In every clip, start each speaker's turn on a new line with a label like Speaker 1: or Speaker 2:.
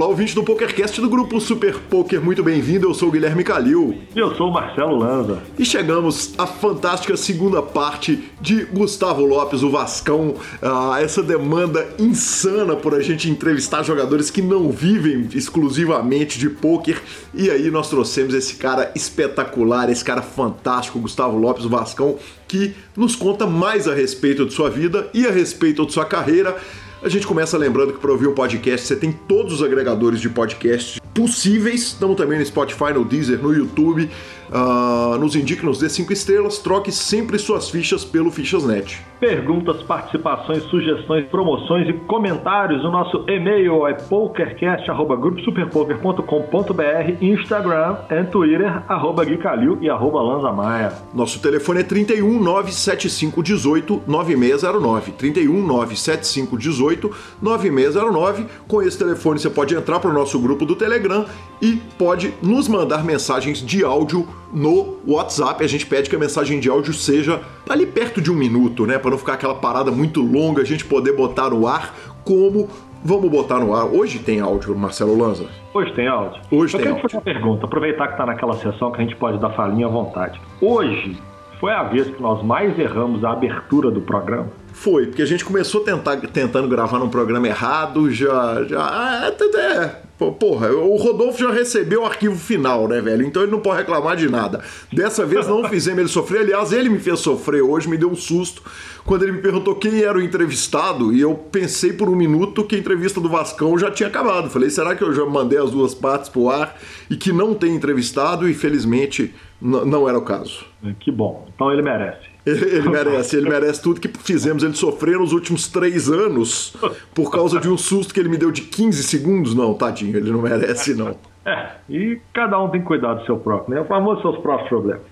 Speaker 1: Olá, ouvinte do PokerCast do grupo Super Poker, muito bem-vindo. Eu sou o Guilherme Calil.
Speaker 2: E eu sou o Marcelo Lanza.
Speaker 1: E chegamos à fantástica segunda parte de Gustavo Lopes, o Vascão. Ah, essa demanda insana por a gente entrevistar jogadores que não vivem exclusivamente de poker. E aí nós trouxemos esse cara espetacular, esse cara fantástico, Gustavo Lopes, o Vascão, que nos conta mais a respeito de sua vida e a respeito de sua carreira. A gente começa lembrando que para ouvir um podcast você tem todos os agregadores de podcast possíveis. Estamos também no Spotify, no Deezer, no YouTube. Uh, nos indique, nos dê 5 estrelas, troque sempre suas fichas pelo Fichasnet.
Speaker 2: Perguntas, participações, sugestões, promoções e comentários. O nosso e-mail é pokercast.gruposuperpoker.com.br Instagram e Twitter, arroba Gui Calil e arroba Lanza Maia.
Speaker 1: Nosso telefone é 31 975 18 9609. 31 975 18 9609. Com esse telefone você pode entrar para o nosso grupo do Telegram e pode nos mandar mensagens de áudio no WhatsApp. A gente pede que a mensagem de áudio seja ali perto de um minuto, né? Para não ficar aquela parada muito longa, a gente poder botar no ar como Vamos botar no ar. Hoje tem áudio, Marcelo Lanza?
Speaker 2: Hoje tem áudio.
Speaker 1: Hoje
Speaker 2: Eu
Speaker 1: tem
Speaker 2: quero
Speaker 1: áudio.
Speaker 2: fazer uma pergunta, aproveitar que está naquela sessão que a gente pode dar falinha à vontade. Hoje foi a vez que nós mais erramos a abertura do programa.
Speaker 1: Foi, porque a gente começou tentar, tentando gravar num programa errado, já. já ah, é, é, porra, o Rodolfo já recebeu o arquivo final, né, velho? Então ele não pode reclamar de nada. Dessa vez não fizemos ele sofrer. Aliás, ele me fez sofrer hoje, me deu um susto quando ele me perguntou quem era o entrevistado e eu pensei por um minuto que a entrevista do Vascão já tinha acabado. Falei, será que eu já mandei as duas partes pro ar e que não tem entrevistado? E felizmente não era o caso.
Speaker 2: Que bom. Então ele merece.
Speaker 1: Ele merece, ele merece tudo que fizemos ele sofrer nos últimos três anos por causa de um susto que ele me deu de 15 segundos. Não, tadinho, ele não merece, não.
Speaker 2: É, e cada um tem que cuidar do seu próprio, né? O famoso seus próprios problemas.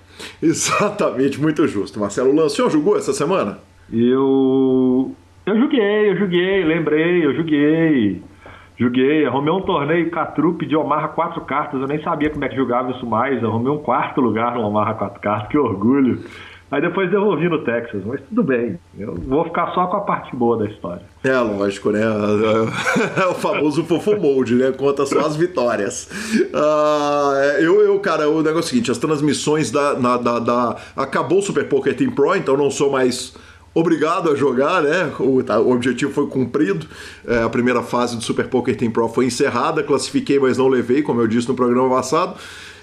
Speaker 1: Exatamente, muito justo. Marcelo Lan, o senhor jogou essa semana?
Speaker 2: Eu. Eu joguei, eu joguei, lembrei, eu joguei. Joguei, arrumei um torneio Catrupe de Omaha quatro cartas, eu nem sabia como é que jogava isso mais, arrumei um quarto lugar no Omaha quatro cartas, que orgulho. Aí depois devolvi no Texas, mas tudo bem. Eu vou ficar só com a parte boa da história.
Speaker 1: É, lógico, né? É o famoso fofo mode, né? Conta só as vitórias. Uh, eu, eu, cara, o negócio é o seguinte: as transmissões da, na, da, da. Acabou o Super Poker Team Pro, então não sou mais obrigado a jogar, né? O, tá, o objetivo foi cumprido. É, a primeira fase do Super Poker Team Pro foi encerrada, classifiquei, mas não levei, como eu disse no programa passado.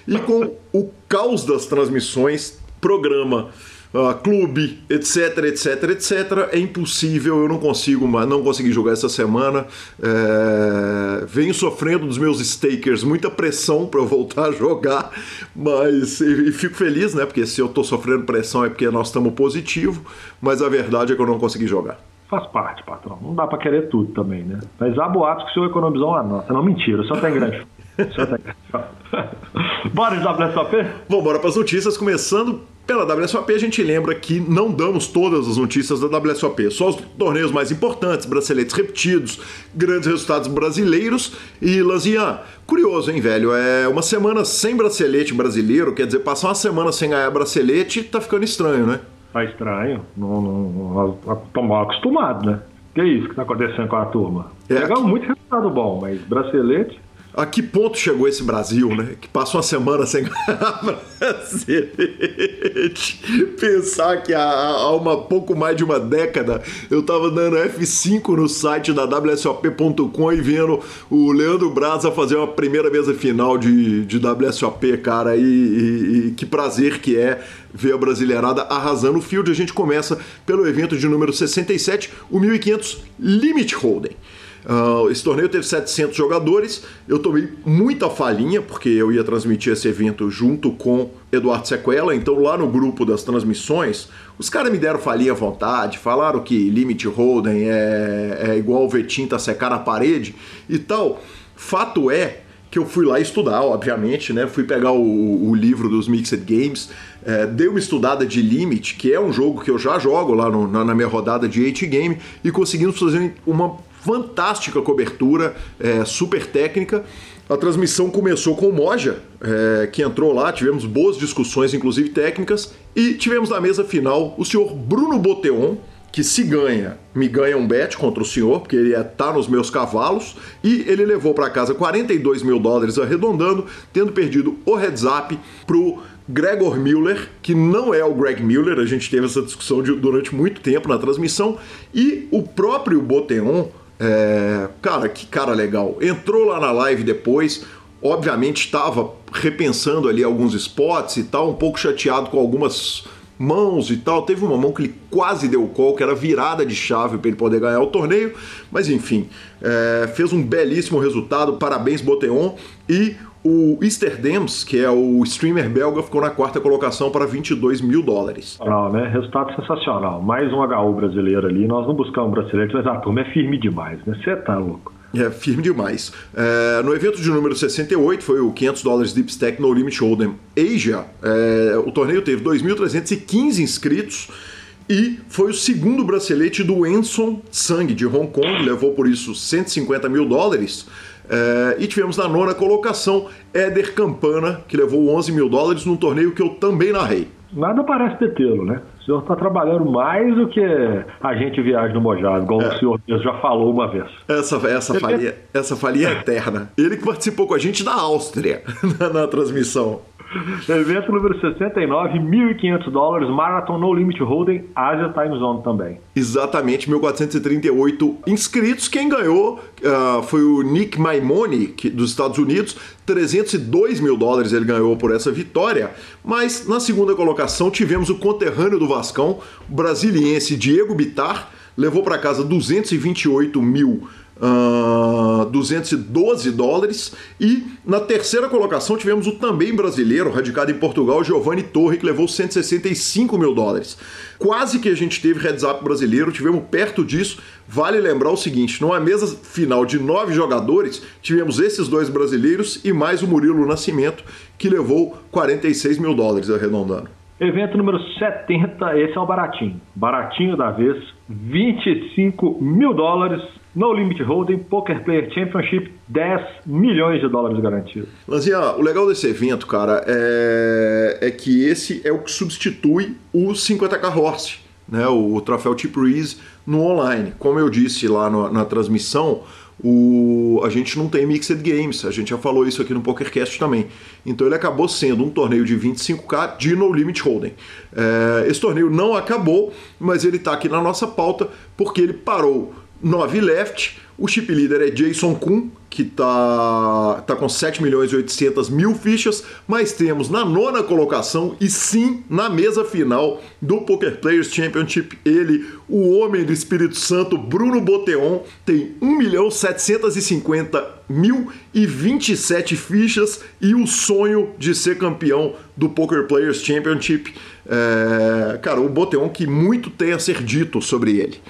Speaker 1: E com o caos das transmissões, programa Uh, clube, etc, etc, etc. É impossível, eu não consigo, não consegui jogar essa semana. É... Venho sofrendo dos meus stakers muita pressão para eu voltar a jogar, mas e, e, fico feliz, né? Porque se eu tô sofrendo pressão é porque nós estamos positivo, mas a verdade é que eu não consegui jogar.
Speaker 2: Faz parte, patrão. Não dá para querer tudo também, né? Mas há boatos que o senhor economizou uma nota. Não, mentira, tem grande. Só tem grande. Bora de WSOP?
Speaker 1: Vamos embora para as notícias, começando pela WSOP, a gente lembra que não damos todas as notícias da WSOP, só os torneios mais importantes, braceletes repetidos, grandes resultados brasileiros. E Lanzian, curioso, hein, velho? É uma semana sem bracelete brasileiro, quer dizer, passar uma semana sem ganhar bracelete tá ficando estranho, né?
Speaker 2: Tá estranho. Não, não, não mal acostumado, né? Que é isso que tá acontecendo com a turma?
Speaker 1: É,
Speaker 2: Pegamos muito resultado bom, mas bracelete.
Speaker 1: A que ponto chegou esse Brasil, né? Que passa uma semana sem. Pensar que há, há uma pouco mais de uma década eu tava dando F5 no site da WSOP.com e vendo o Leandro Braza fazer uma primeira mesa final de, de WSOP, cara. E, e, e que prazer que é ver a brasileirada arrasando o field. A gente começa pelo evento de número 67, o 1500 Limit Hold'em. Uh, esse torneio teve 700 jogadores. Eu tomei muita falinha, porque eu ia transmitir esse evento junto com Eduardo Sequela. Então, lá no grupo das transmissões, os caras me deram falinha à vontade, falaram que Limit Hold'em é, é igual o Vetinta tá secar na parede e tal. Fato é que eu fui lá estudar, obviamente, né? Fui pegar o, o livro dos Mixed Games, é, dei uma estudada de Limit, que é um jogo que eu já jogo lá no, na, na, minha rodada de 8 Game, e conseguimos fazer uma fantástica cobertura, é, super técnica. A transmissão começou com o Moja, é, que entrou lá, tivemos boas discussões, inclusive técnicas, e tivemos na mesa final o senhor Bruno Boteon, que se ganha, me ganha um bet contra o senhor, porque ele está nos meus cavalos, e ele levou para casa 42 mil dólares arredondando, tendo perdido o heads up pro Gregor Miller, que não é o Greg Miller, a gente teve essa discussão de, durante muito tempo na transmissão, e o próprio Boteon, é, cara, que cara legal, entrou lá na live depois, obviamente estava repensando ali alguns spots e tal, um pouco chateado com algumas mãos e tal. Teve uma mão que ele quase deu call, que era virada de chave para ele poder ganhar o torneio, mas enfim, é, fez um belíssimo resultado. Parabéns, Boteon. E o Easterdems, que é o streamer belga, ficou na quarta colocação para 22 mil dólares.
Speaker 2: Não, né? Resultado sensacional. Mais um HU brasileiro ali. Nós não buscamos brasileiros, mas a turma é firme demais, né? Você tá louco.
Speaker 1: É firme demais. É, no evento de número 68, foi o 500 dólares Deep Stack No Limit Hold'em Asia. É, o torneio teve 2.315 inscritos e foi o segundo bracelete do Enson Sang de Hong Kong, levou por isso 150 mil dólares. É, e tivemos na nona colocação Éder Campana, que levou 11 mil dólares num torneio que eu também narrei.
Speaker 2: Nada parece detê-lo, né? O senhor está trabalhando mais do que a gente viaja no Mojave, igual é. o senhor já falou uma vez.
Speaker 1: Essa, essa, falia, essa falia é eterna. Ele que participou com a gente da Áustria na, na transmissão.
Speaker 2: Evento número 69, 1.500 dólares, Marathon No Limit Holding, Asia Time Zone também.
Speaker 1: Exatamente, 1.438 inscritos. Quem ganhou uh, foi o Nick Maimone, que, dos Estados Unidos. 302 mil dólares ele ganhou por essa vitória. Mas na segunda colocação tivemos o conterrâneo do Vascão, o brasiliense Diego Bitar, levou para casa 228 mil uh, ah, 212 dólares. E na terceira colocação tivemos o também brasileiro, radicado em Portugal, Giovanni Torre, que levou 165 mil dólares. Quase que a gente teve heads up brasileiro, tivemos perto disso. Vale lembrar o seguinte: numa mesa final de nove jogadores, tivemos esses dois brasileiros e mais o Murilo Nascimento, que levou 46 mil dólares arredondando.
Speaker 2: Evento número 70, esse é o baratinho. Baratinho da vez, 25 mil dólares no Limit Holding Poker Player Championship, 10 milhões de dólares garantidos.
Speaker 1: Lanzinha, o legal desse evento, cara, é, é que esse é o que substitui o 50k Horse, né? o, troféu Chip Reese no online. Como eu disse lá no, na transmissão, o, a gente não tem Mixed Games, a gente já falou isso aqui no PokerCast também. Então ele acabou sendo um torneio de 25k de No Limit Holding. É, esse torneio não acabou, mas ele está aqui na nossa pauta porque ele parou 9 left. O chip leader é Jason Kuhn, que tá, tá com 7 milhões e 800 mil fichas, mas temos na nona colocação e sim na mesa final do Poker Players Championship ele, o homem do Espírito Santo, Bruno Boteon, tem 1 milhão 750 mil e 27 fichas e o sonho de ser campeão do Poker Players Championship. É, cara, o Boteon que muito tem a ser dito sobre ele.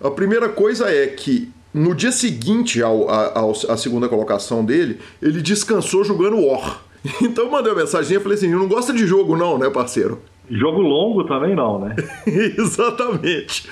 Speaker 1: A primeira coisa é que no dia seguinte ao, ao, à segunda colocação dele, ele descansou jogando War. Então eu mandei uma mensagem e falei assim: não gosta de jogo, não, né, parceiro?
Speaker 2: Jogo longo também não, né?
Speaker 1: Exatamente.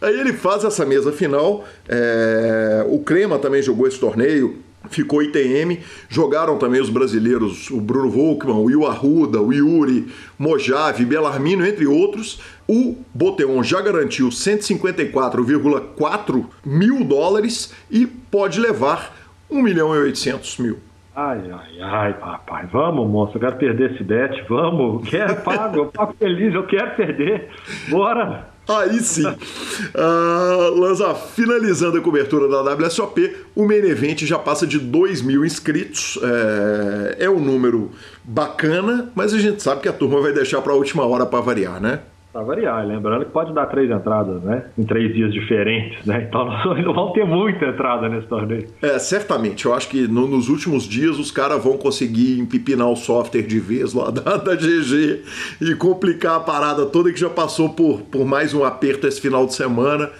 Speaker 1: Aí ele faz essa mesa final. É... O Crema também jogou esse torneio ficou ITM. Jogaram também os brasileiros, o Bruno Volkmann, o Will Arruda, o Yuri, Mojave, Belarmino, entre outros. O Boteon já garantiu 154,4 mil dólares e pode levar 1 milhão e 800 mil.
Speaker 2: Ai, ai, ai, papai, vamos, moço, eu quero perder esse bet, vamos, quero, pago, eu pago feliz, eu quero perder, bora!
Speaker 1: Aí sim. Uh, Lanza, finalizando a cobertura da WSOP, o Main Event já passa de 2 mil inscritos. É, é um número bacana, mas a gente sabe que a turma vai deixar para a última hora para variar, né?
Speaker 2: Para variar, lembrando que pode dar três entradas, né? Em três dias diferentes, né? Então nós vamos ter muita entrada nesse torneio.
Speaker 1: É, certamente. Eu acho que no, nos últimos dias os caras vão conseguir empipinar o software de vez lá da, da GG e complicar a parada toda que já passou por, por mais um aperto esse final de semana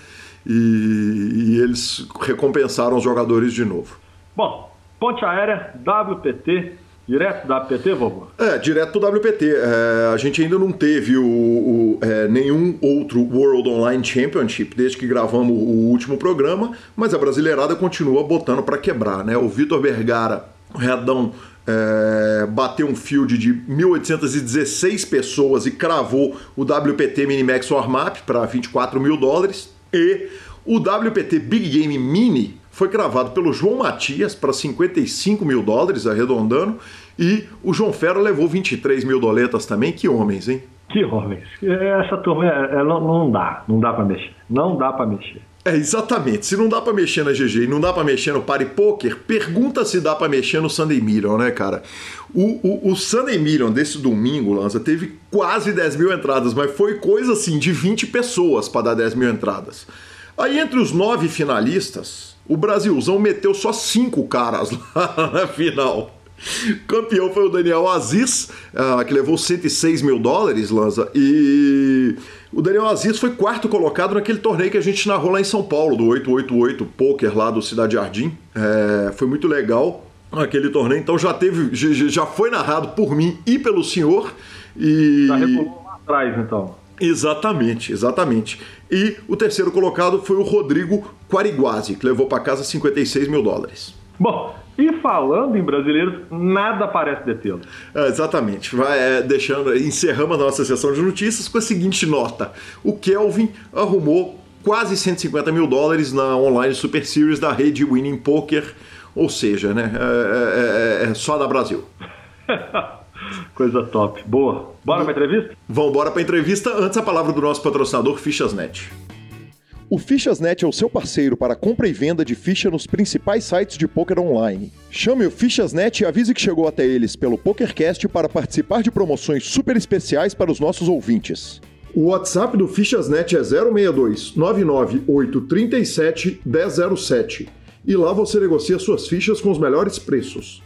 Speaker 1: e, e eles recompensaram os jogadores de novo.
Speaker 2: Bom, ponte aérea, WPT, Direto da WPT, vovô?
Speaker 1: É, direto do WPT. É, a gente ainda não teve o, o é, nenhum outro World Online Championship desde que gravamos o último programa, mas a brasileirada continua botando para quebrar, né? O Vitor Vergara, o Redão, é, bateu um field de 1.816 pessoas e cravou o WPT Minimax Warm Up para 24 mil dólares. E o WPT Big Game Mini foi cravado pelo João Matias para 55 mil dólares, arredondando, e o João Fera levou 23 mil doletas também. Que homens, hein?
Speaker 2: Que homens. Essa turma é, é, não, não dá, não dá para mexer. Não dá para mexer.
Speaker 1: É, exatamente. Se não dá para mexer na GG e não dá para mexer no Party Poker, pergunta se dá para mexer no Sunday Million, né, cara? O, o, o Sunday Million desse domingo, Lança, teve quase 10 mil entradas, mas foi coisa assim de 20 pessoas para dar 10 mil entradas. Aí entre os nove finalistas, o Brasilzão meteu só cinco caras lá na final. Campeão foi o Daniel Aziz, uh, que levou 106 mil dólares, Lanza, e o Daniel Aziz foi quarto colocado naquele torneio que a gente narrou lá em São Paulo, do 888 Poker lá do Cidade Jardim. É, foi muito legal aquele torneio, então já teve, já foi narrado por mim e pelo senhor. E...
Speaker 2: Já lá atrás, então.
Speaker 1: Exatamente, exatamente. E o terceiro colocado foi o Rodrigo Quariguazi, que levou para casa 56 mil dólares.
Speaker 2: Bom, e falando em brasileiros, nada parece detê-lo.
Speaker 1: É, exatamente. Vai é, deixando, encerramos a nossa sessão de notícias com a seguinte nota: o Kelvin arrumou quase 150 mil dólares na online Super Series da rede Winning Poker, ou seja, né, é, é, é, é só da Brasil.
Speaker 2: Coisa top. Boa. Bora pra entrevista?
Speaker 1: Vamos embora pra entrevista. Antes a palavra do nosso patrocinador, Fichasnet. O Fichasnet é o seu parceiro para compra e venda de ficha nos principais sites de poker online. Chame o Fichasnet e avise que chegou até eles pelo PokerCast para participar de promoções super especiais para os nossos ouvintes. O WhatsApp do Fichasnet é 062 99837 1007 e lá você negocia suas fichas com os melhores preços.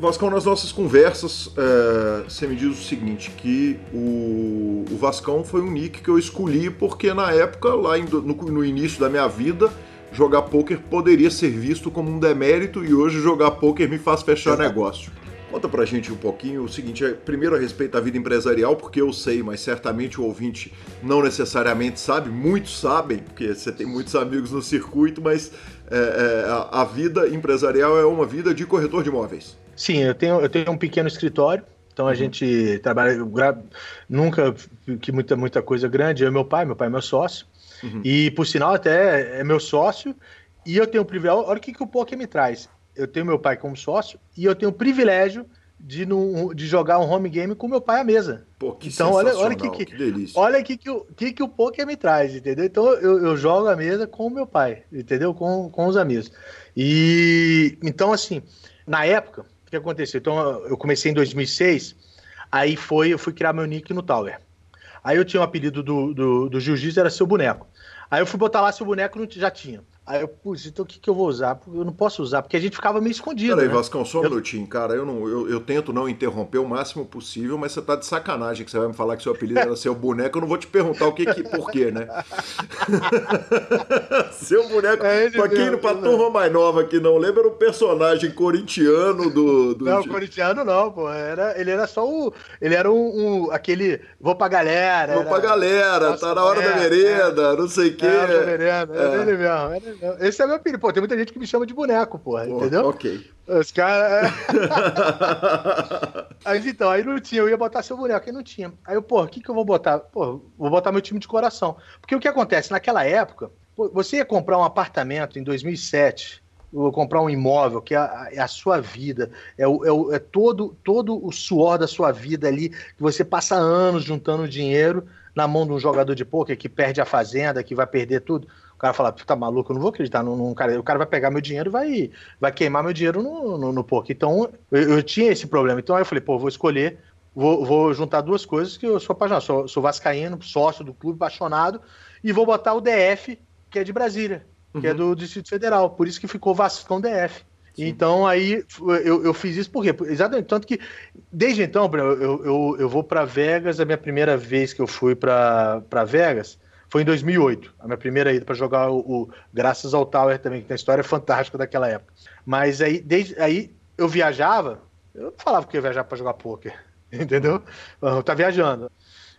Speaker 1: Vascão, nas nossas conversas, é, você me diz o seguinte, que o, o, Vascão foi um nick que eu escolhi porque na época, lá no, no início da minha vida, jogar poker poderia ser visto como um demérito e hoje jogar poker me faz fechar Exato. negócio. Conta pra gente um pouquinho o seguinte, é, primeiro a respeito da vida empresarial, porque eu sei, mas certamente o ouvinte não necessariamente sabe, muitos sabem, porque você tem muitos amigos no circuito, mas é, é, a, a, vida empresarial é uma vida de corretor de imóveis.
Speaker 3: Sim, eu tenho, eu tenho um pequeno escritório, então a uhum. gente trabalha, nunca que muita, muita coisa grande, eu e meu pai, meu pai é meu sócio, Uhum. E, por sinal, até é meu sócio. E eu tenho o privilégio. Olha o que, que o poker me traz. Eu tenho meu pai como sócio e eu tenho o privilégio de, no, de jogar um home game com meu pai à mesa.
Speaker 1: Pô, que então, olha, olha que, que, que delícia.
Speaker 3: Olha que, que, o, que, que o poker me traz, entendeu? Então eu, eu jogo a mesa com o meu pai, entendeu? Com, com os amigos. E então, assim, na época, o que aconteceu? Então, eu comecei em 2006, aí foi, eu fui criar meu nick no Tower. Aí eu tinha o um apelido do, do, do jiu-jitsu, era seu boneco. Aí eu fui botar lá seu boneco não já tinha. Aí eu, putz, então o que, que eu vou usar? Eu não posso usar, porque a gente ficava meio escondido.
Speaker 1: Peraí,
Speaker 3: né?
Speaker 1: Vascão, só um eu... minutinho, cara. Eu, não, eu, eu, tento não interromper o máximo possível, mas você tá de sacanagem que você vai me falar que seu apelido era seu boneco. Eu não vou te perguntar o que, que por quê, né? seu boneco, é pra quem pra né? turma mais nova que não lembra, era um personagem corintiano do. do
Speaker 3: não, corintiano não, pô. Era, ele era só o. Ele era um. um aquele. Vou pra galera.
Speaker 1: Vou era, pra galera, Nossa, tá na hora é, da merenda, é, não sei o quê. É, da merenda,
Speaker 3: é, é ele mesmo. Era esse é meu filho. Pô, tem muita gente que me chama de boneco, porra, Pô, entendeu?
Speaker 1: Ok.
Speaker 3: Os caras. Mas então, aí não tinha, eu ia botar seu boneco, aí não tinha. Aí eu, pô, o que, que eu vou botar? Pô, vou botar meu time de coração. Porque o que acontece? Naquela época, você ia comprar um apartamento em 2007 ou comprar um imóvel, que é a, é a sua vida, é, o, é, o, é, todo, todo o suor da sua vida ali, que você passa anos juntando dinheiro na mão de um jogador de pôquer que perde a fazenda, que vai perder tudo. O cara fala, tá maluco, eu não vou acreditar num, num, cara. O cara vai pegar meu dinheiro e vai, vai queimar meu dinheiro no, no, no poker. Então, eu, eu, tinha esse problema. Então, aí eu falei, pô, vou escolher, vou, vou juntar duas coisas que eu sou apaixonado. Sou, sou vascaíno, sócio do clube, apaixonado, e vou botar o DF, que é de Brasília, que é uhum. é do Distrito Federal. Por isso que ficou Vascão DF. Sim. Então aí eu, eu fiz isso por quê? Exatamente, tanto que desde então, eu, eu, eu vou para Vegas, a minha primeira vez que eu fui para Vegas, foi em 2008, a minha primeira ida para jogar o, o, Graças ao Tower também, que tem uma história fantástica daquela época. Mas aí, desde aí, eu viajava, eu não falava que ia viajar para jogar poker, entendeu? Tá viajando.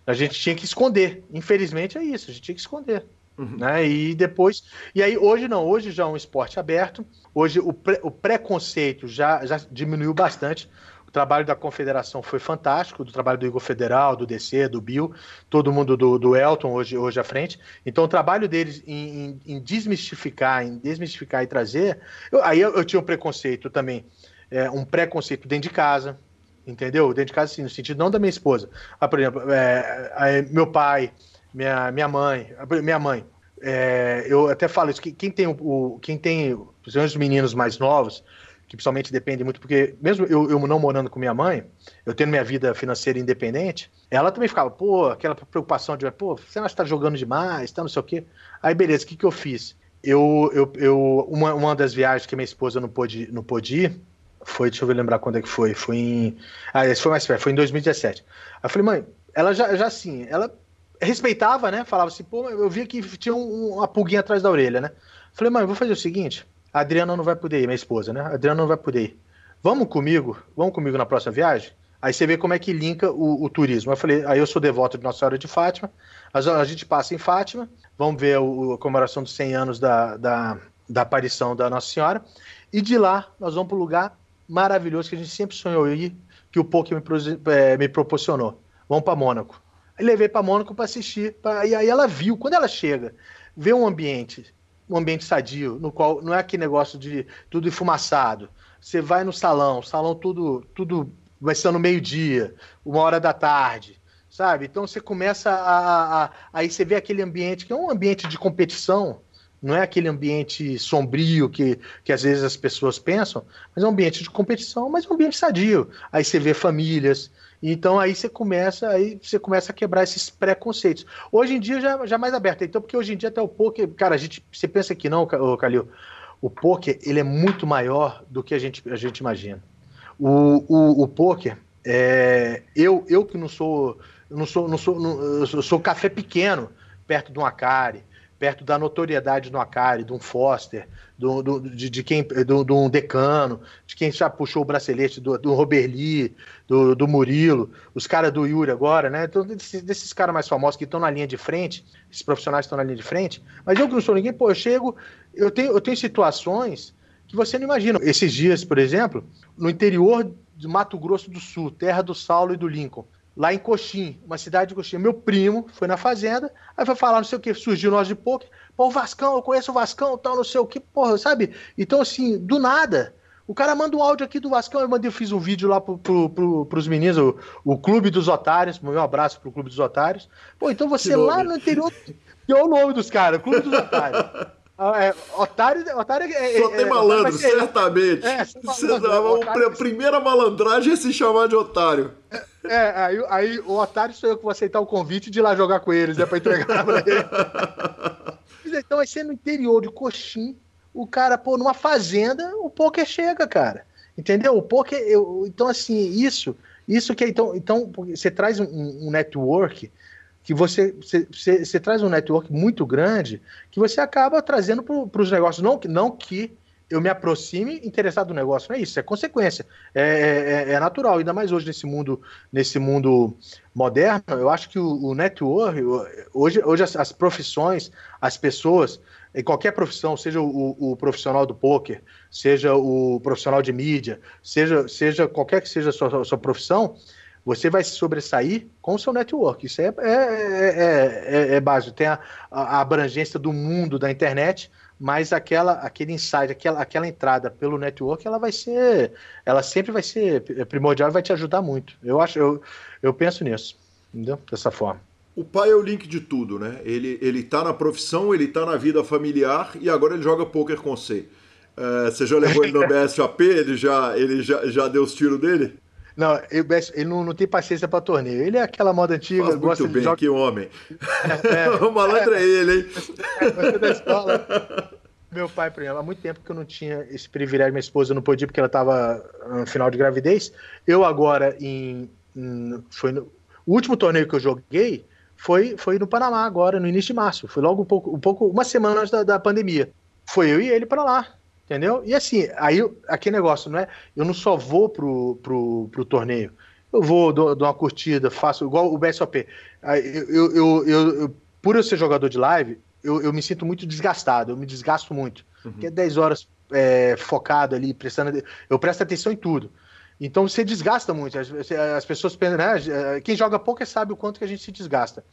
Speaker 3: A gente tinha que esconder. Infelizmente é isso, a gente tinha que esconder. Uhum. Né? E depois. E aí, hoje não, hoje já é um esporte aberto. Hoje o, pré, o preconceito já, já diminuiu bastante. O trabalho da confederação foi fantástico, do trabalho do Igor Federal, do DC, do Bill, todo mundo do, do Elton hoje, hoje à frente. Então, o trabalho deles em, em, em desmistificar, em desmistificar e trazer. Eu, aí eu, eu, tinha um preconceito também, é, um preconceito dentro de casa, entendeu? Dentro de casa, sim, no sentido não da minha esposa. Ah, por exemplo, é, meu pai, minha, minha mãe, minha mãe. É, eu até falo isso, que quem tem o, quem tem, os meninos mais novos, que principalmente depende muito, porque mesmo eu, eu, não morando com minha mãe, eu tendo minha vida financeira independente, ela também ficava, pô, aquela preocupação de, pô, você não está jogando demais, tá, não sei o quê. Aí, beleza, o que, que eu fiz? Eu, eu, eu uma, uma das viagens que minha esposa não pôde, não pôde ir, foi, deixa eu lembrar quando é que foi, foi em, ah, esse foi mais perto, foi em 2017. Aí eu falei, mãe, ela já, já assim, ela respeitava, né? Falava assim, pô, eu via que tinha um, uma pulguinha atrás da orelha, né? Falei, mãe, vou fazer o seguinte: a Adriana não vai poder ir, minha esposa, né? A Adriana não vai poder ir. Vamos comigo? Vamos comigo na próxima viagem? Aí você vê como é que linka o, o turismo. Eu falei, aí eu sou devoto de Nossa Senhora de Fátima, a, a gente passa em Fátima, vamos ver o, a comemoração dos 100 anos da, da, da aparição da Nossa Senhora, e de lá nós vamos para um lugar maravilhoso que a gente sempre sonhou ir, que o Poké me, é, me proporcionou. Vamos para Mônaco levei para Mônaco para assistir. Pra... E aí ela viu, quando ela chega, vê um ambiente, um ambiente sadio, no qual não é aquele negócio de tudo enfumaçado. Você vai no salão, salão tudo, tudo vai ser no meio-dia, uma hora da tarde, sabe? Então você começa a, a, Aí você vê aquele ambiente que é um ambiente de competição, não é aquele ambiente sombrio que, que às vezes as pessoas pensam, mas é um ambiente de competição, mas é um ambiente sadio. Aí você vê famílias, então aí você começa, aí você começa a quebrar esses preconceitos. Hoje em dia já, já mais aberto. Então, porque hoje em dia até o poker, cara, a gente, você pensa que não, Calil, o poker ele é muito maior do que a gente, a gente imagina. O, o, o poker, é, eu, eu que não sou, não sou, não sou, não, sou café pequeno perto de um Acari, perto da notoriedade do Acari, de um Foster, do, do, de, de, quem, do, de um decano, de quem já puxou o bracelete do, do Robert Lee, do, do Murilo, os caras do Yuri agora, né? Então, desses, desses caras mais famosos que estão na linha de frente, esses profissionais estão na linha de frente, mas eu que não sou ninguém, pô, eu chego, eu tenho, eu tenho situações que você não imagina. Esses dias, por exemplo, no interior de Mato Grosso do Sul, terra do Saulo e do Lincoln, lá em Coxim, uma cidade de Coxim. Meu primo foi na fazenda, aí foi falar não sei o que, surgiu nós de poker. Pô, o Vascão, eu conheço o Vascão, tal, não sei o que, porra, sabe? Então, assim, do nada, o cara manda um áudio aqui do Vascão, eu mandei, eu fiz um vídeo lá pro, pro, pro, pros meninos, o, o Clube dos Otários, um abraço pro Clube dos Otários. Pô, então você lá no interior, que é o nome dos caras, Clube dos Otários. Ah, é, otário, otário é,
Speaker 1: Só é, tem malandro, certamente. É, malandro, a primeira malandragem é se chamar de otário.
Speaker 3: É, é, aí, aí o otário sou eu que vou aceitar o convite de ir lá jogar com eles, é pra entregar pra ele. então vai ser no interior de Coxim, o cara, pô, numa fazenda, o poker chega, cara. Entendeu? O poker, eu, então assim, isso, isso que então, então você traz um, um network que você, você, você, você, traz um network muito grande que você acaba trazendo para os negócios. Não, não que eu me aproxime interessado no negócio, não é isso, é consequência. É, é, é natural, ainda mais hoje nesse mundo, nesse mundo moderno, eu acho que o, o network, hoje, hoje as, as, profissões, as pessoas, em qualquer profissão, seja o, o, profissional do poker, seja o profissional de mídia, seja, seja qualquer que seja a sua, a sua profissão, você vai se sobressair com o seu network. Isso é, é, é, é, é básico. Tem a, a, abrangência do mundo da internet, mas aquela, aquele insight, aquela, aquela entrada pelo network, ela vai ser, ela sempre vai ser primordial e vai te ajudar muito. Eu acho, eu, eu penso nisso, entendeu? Dessa forma.
Speaker 1: O pai é o link de tudo, né? Ele, ele tá na profissão, ele tá na vida familiar e agora ele joga poker com você. É, você já levou ele no BSAP? Ele já, ele já, já deu os tiros dele?
Speaker 3: Não, ele não, não tem paciência para torneio. Ele é aquela moda antiga.
Speaker 1: Faz gosta muito bem, joga... que homem. É, é, o malandro é, é ele, hein? É, da
Speaker 3: escola. Meu pai, por exemplo, há muito tempo que eu não tinha esse privilégio, minha esposa não podia porque ela estava no final de gravidez. Eu agora, em, em foi no, o último torneio que eu joguei foi, foi no Panamá agora, no início de março. Foi logo um pouco, um pouco uma semana antes da, da pandemia. Foi eu e ele para lá Entendeu? E assim, aí aquele negócio, não é? Eu não só vou pro, pro, pro torneio. Eu vou, dou, dou uma curtida, faço igual o BSOP. Eu, eu, eu, eu, por eu ser jogador de live, eu, eu me sinto muito desgastado, eu me desgasto muito. Uhum. Porque é 10 horas é, focado ali, prestando. Eu presto atenção em tudo. Então você desgasta muito. As, as pessoas pensam, né? Quem joga pouco sabe o quanto que a gente se desgasta.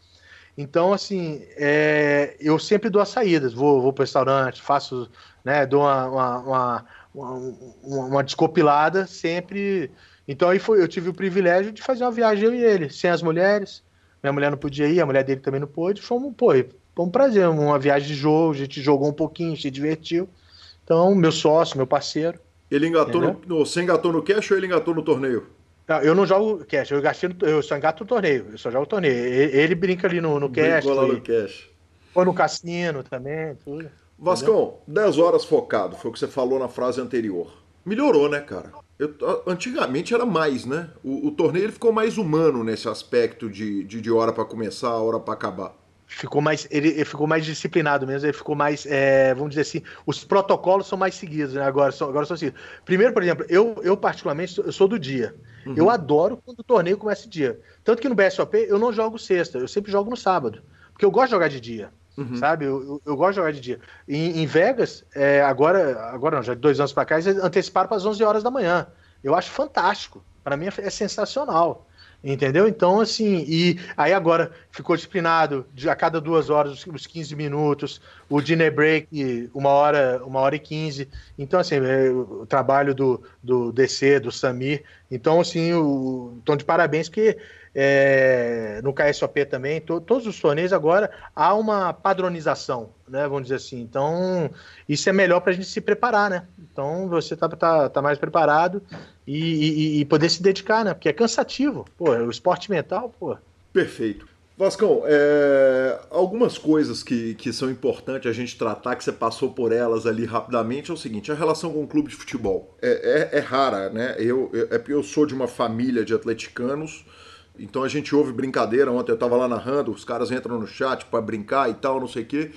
Speaker 3: Então, assim, é, eu sempre dou as saídas. Vou, vou para o restaurante, faço, né? Dou uma, uma, uma, uma, descopilada sempre. Então aí foi, eu tive o privilégio de fazer uma viagem eu e ele, sem as mulheres. Minha mulher não podia ir, a mulher dele também não pôde. Fomos, pô, foi um prazer, uma viagem de jogo, a gente jogou um pouquinho, se divertiu. Então, meu sócio, meu parceiro.
Speaker 1: Ele engatou no, no, Você engatou no cash ou ele engatou no torneio?
Speaker 3: Não, eu não jogo cash, eu, gastei no, eu só engato no torneio, eu só jogo torneio. Ele, ele brinca ali no, no cash.
Speaker 1: lá no cash.
Speaker 3: Ou no cassino também, tudo.
Speaker 1: Vascão, entendeu? 10 horas focado, foi o que você falou na frase anterior. Melhorou, né, cara? Eu, antigamente era mais, né? O, o, torneio ele ficou mais humano nesse aspecto de, de, de hora para começar, hora para acabar
Speaker 3: ficou mais ele, ele, ficou mais disciplinado mesmo ele ficou mais é, vamos dizer assim os protocolos são mais seguidos né? agora são agora são seguidos primeiro por exemplo eu eu particularmente eu sou do dia uhum. eu adoro quando o torneio começa dia. Tanto que no BSOP eu não jogo sexta eu sempre jogo no sábado porque eu gosto de jogar de dia uhum. sabe? Eu, eu, eu, gosto de jogar de dia. Em, em Vegas é, agora agora não já de dois anos para cá eles anteciparam para as 11 horas da manhã. Eu acho fantástico. Para mim é sensacional Entendeu? Então, assim, e aí agora ficou disciplinado a cada duas horas, os 15 minutos, o dinner break, uma hora, uma hora e 15. Então, assim, é, o trabalho do, do DC, do Samir. Então, assim, o, tom de parabéns, porque é, no KSOP também, to, todos os torneios agora há uma padronização, né? Vamos dizer assim. Então, isso é melhor para a gente se preparar, né? Então, você está tá, tá mais preparado e, e, e, poder se dedicar, né? Porque é cansativo. Pô, o esporte mental, pô.
Speaker 1: Perfeito. Vascão, é, algumas coisas que, que são importantes a gente tratar, que você passou por elas ali rapidamente, é o seguinte: a relação com o clube de futebol é, é, é rara, né? Eu, eu, é eu sou de uma família de atleticanos então a gente ouve brincadeira. Ontem eu tava lá narrando, os caras entram no chat para brincar e tal, não sei o quê.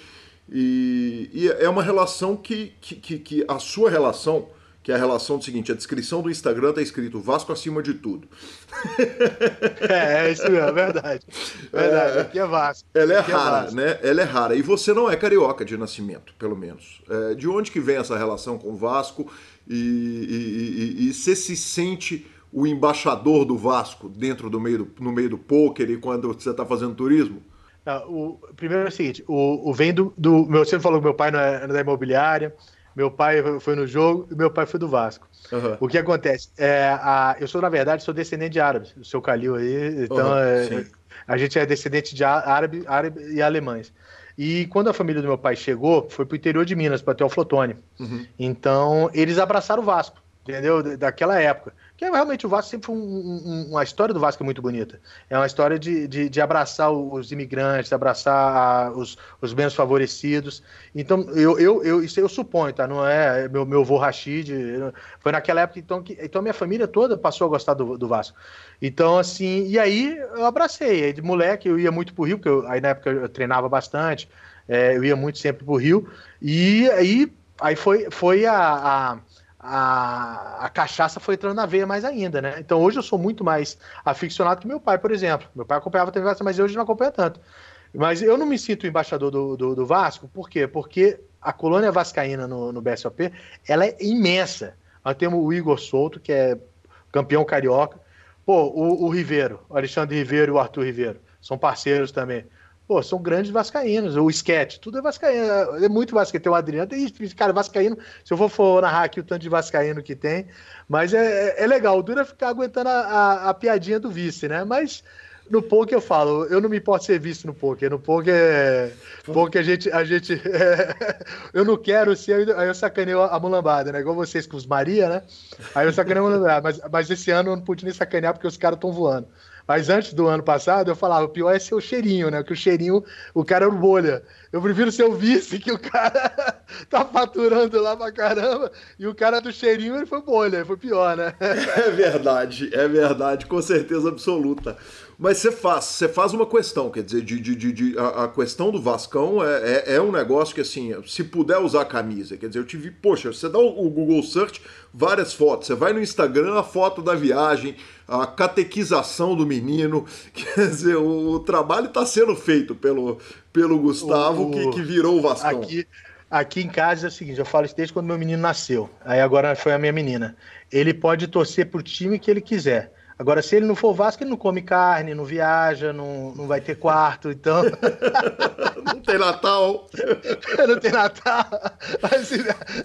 Speaker 1: E, e, é uma relação que, que, que, que, a sua relação, que é a relação do seguinte: a descrição do Instagram tá escrito Vasco acima de tudo.
Speaker 3: É, é isso mesmo, é verdade. Verdade, é, aqui é Vasco.
Speaker 1: Ela é
Speaker 3: aqui
Speaker 1: é rara, é né? Ela é rara. E você não é carioca de nascimento, pelo menos. É, de onde que vem essa relação com o Vasco? E, e, e, e você se sente o embaixador do Vasco dentro do meio do, no meio do poker e quando você está fazendo turismo?
Speaker 3: Não, o, primeiro é o seguinte, o, o vem do, do meu, você falou que meu pai não é, é da imobiliária, meu pai foi no jogo e meu pai foi do Vasco. Uhum. O que acontece? É, a, eu sou, na verdade, sou descendente de árabes, o seu Calil aí, então uhum, é, a gente é descendente de árabe, árabe e alemães. E quando a família do meu pai chegou, foi para o interior de Minas, para ter o Flotone. Uhum. Então, eles abraçaram o Vasco, entendeu? Daquela época. Que é, realmente o Vasco sempre foi um, um, uma história do Vasco é muito bonita. É uma história de, de, de abraçar os imigrantes, abraçar os, os menos favorecidos. Então, eu, eu, eu, isso eu suponho, tá? Não é meu, meu avô Rashid. Foi naquela época, então, que então minha família toda passou a gostar do, do Vasco. Então, assim, e aí eu abracei. Aí, de moleque, eu ia muito pro Rio, porque eu, aí na época eu treinava bastante. É, eu ia muito sempre pro Rio. E aí, aí foi, foi a, a a, a cachaça foi entrando na veia mais ainda, né? Então hoje eu sou muito mais aficionado que meu pai, por exemplo. Meu pai acompanhava TV Vasco, mas hoje não acompanha tanto. Mas eu não me sinto embaixador do, do, do Vasco, por quê? Porque a colônia vascaína no, no BSOP, ela é imensa. Nós temos o Igor Souto, que é campeão carioca. Pô, o, o Ribeiro, o Alexandre Ribeiro e o Arthur Ribeiro, são parceiros também pô, são grandes vascaínos. O sketch, tudo é vascaíno. É muito vascaíno. Tem o Adriano, tem cara, vascaíno. Se eu for, for narrar aqui o tanto de vascaíno que tem, mas é, é, é legal. O duro é ficar aguentando a, a, a, piadinha do vice, né? Mas no poker eu falo, eu não me importo ser visto no poker. No poker, poker a gente, a gente eu não quero ser, aí eu sacaneio a mulambada, né? Igual vocês com os Maria, né? Aí eu sacaneio a mulambada, mas, mas esse ano eu não pude nem sacanear porque os caras estão voando. Mas antes do ano passado, eu falava, o pior é ser o cheirinho, né? Que o cheirinho, o cara é bolha. Eu prefiro ser o vice, que o cara tá faturando lá pra caramba, e o cara do cheirinho, ele foi bolha, foi pior, né?
Speaker 1: É verdade, é verdade, com certeza absoluta. Mas você faz, você faz uma questão, quer dizer, de, de, de, de a, a, questão do Vascão é, é, é, um negócio que, assim, se puder usar camisa, quer dizer, eu tive, poxa, você dá o, o Google Search, várias fotos, você vai no Instagram, a foto da viagem, a catequização do menino, quer dizer, o, o trabalho está sendo feito pelo, pelo Gustavo, o, que, que virou o Vascão.
Speaker 3: Aqui, aqui em casa é o seguinte, eu falo isso desde quando meu menino nasceu, aí agora foi a minha menina. Ele pode torcer pro time que ele quiser, Agora, se ele não for Vasco, ele não come carne, não viaja, não, não vai ter quarto, então.
Speaker 1: não tem Natal.
Speaker 3: não tem Natal.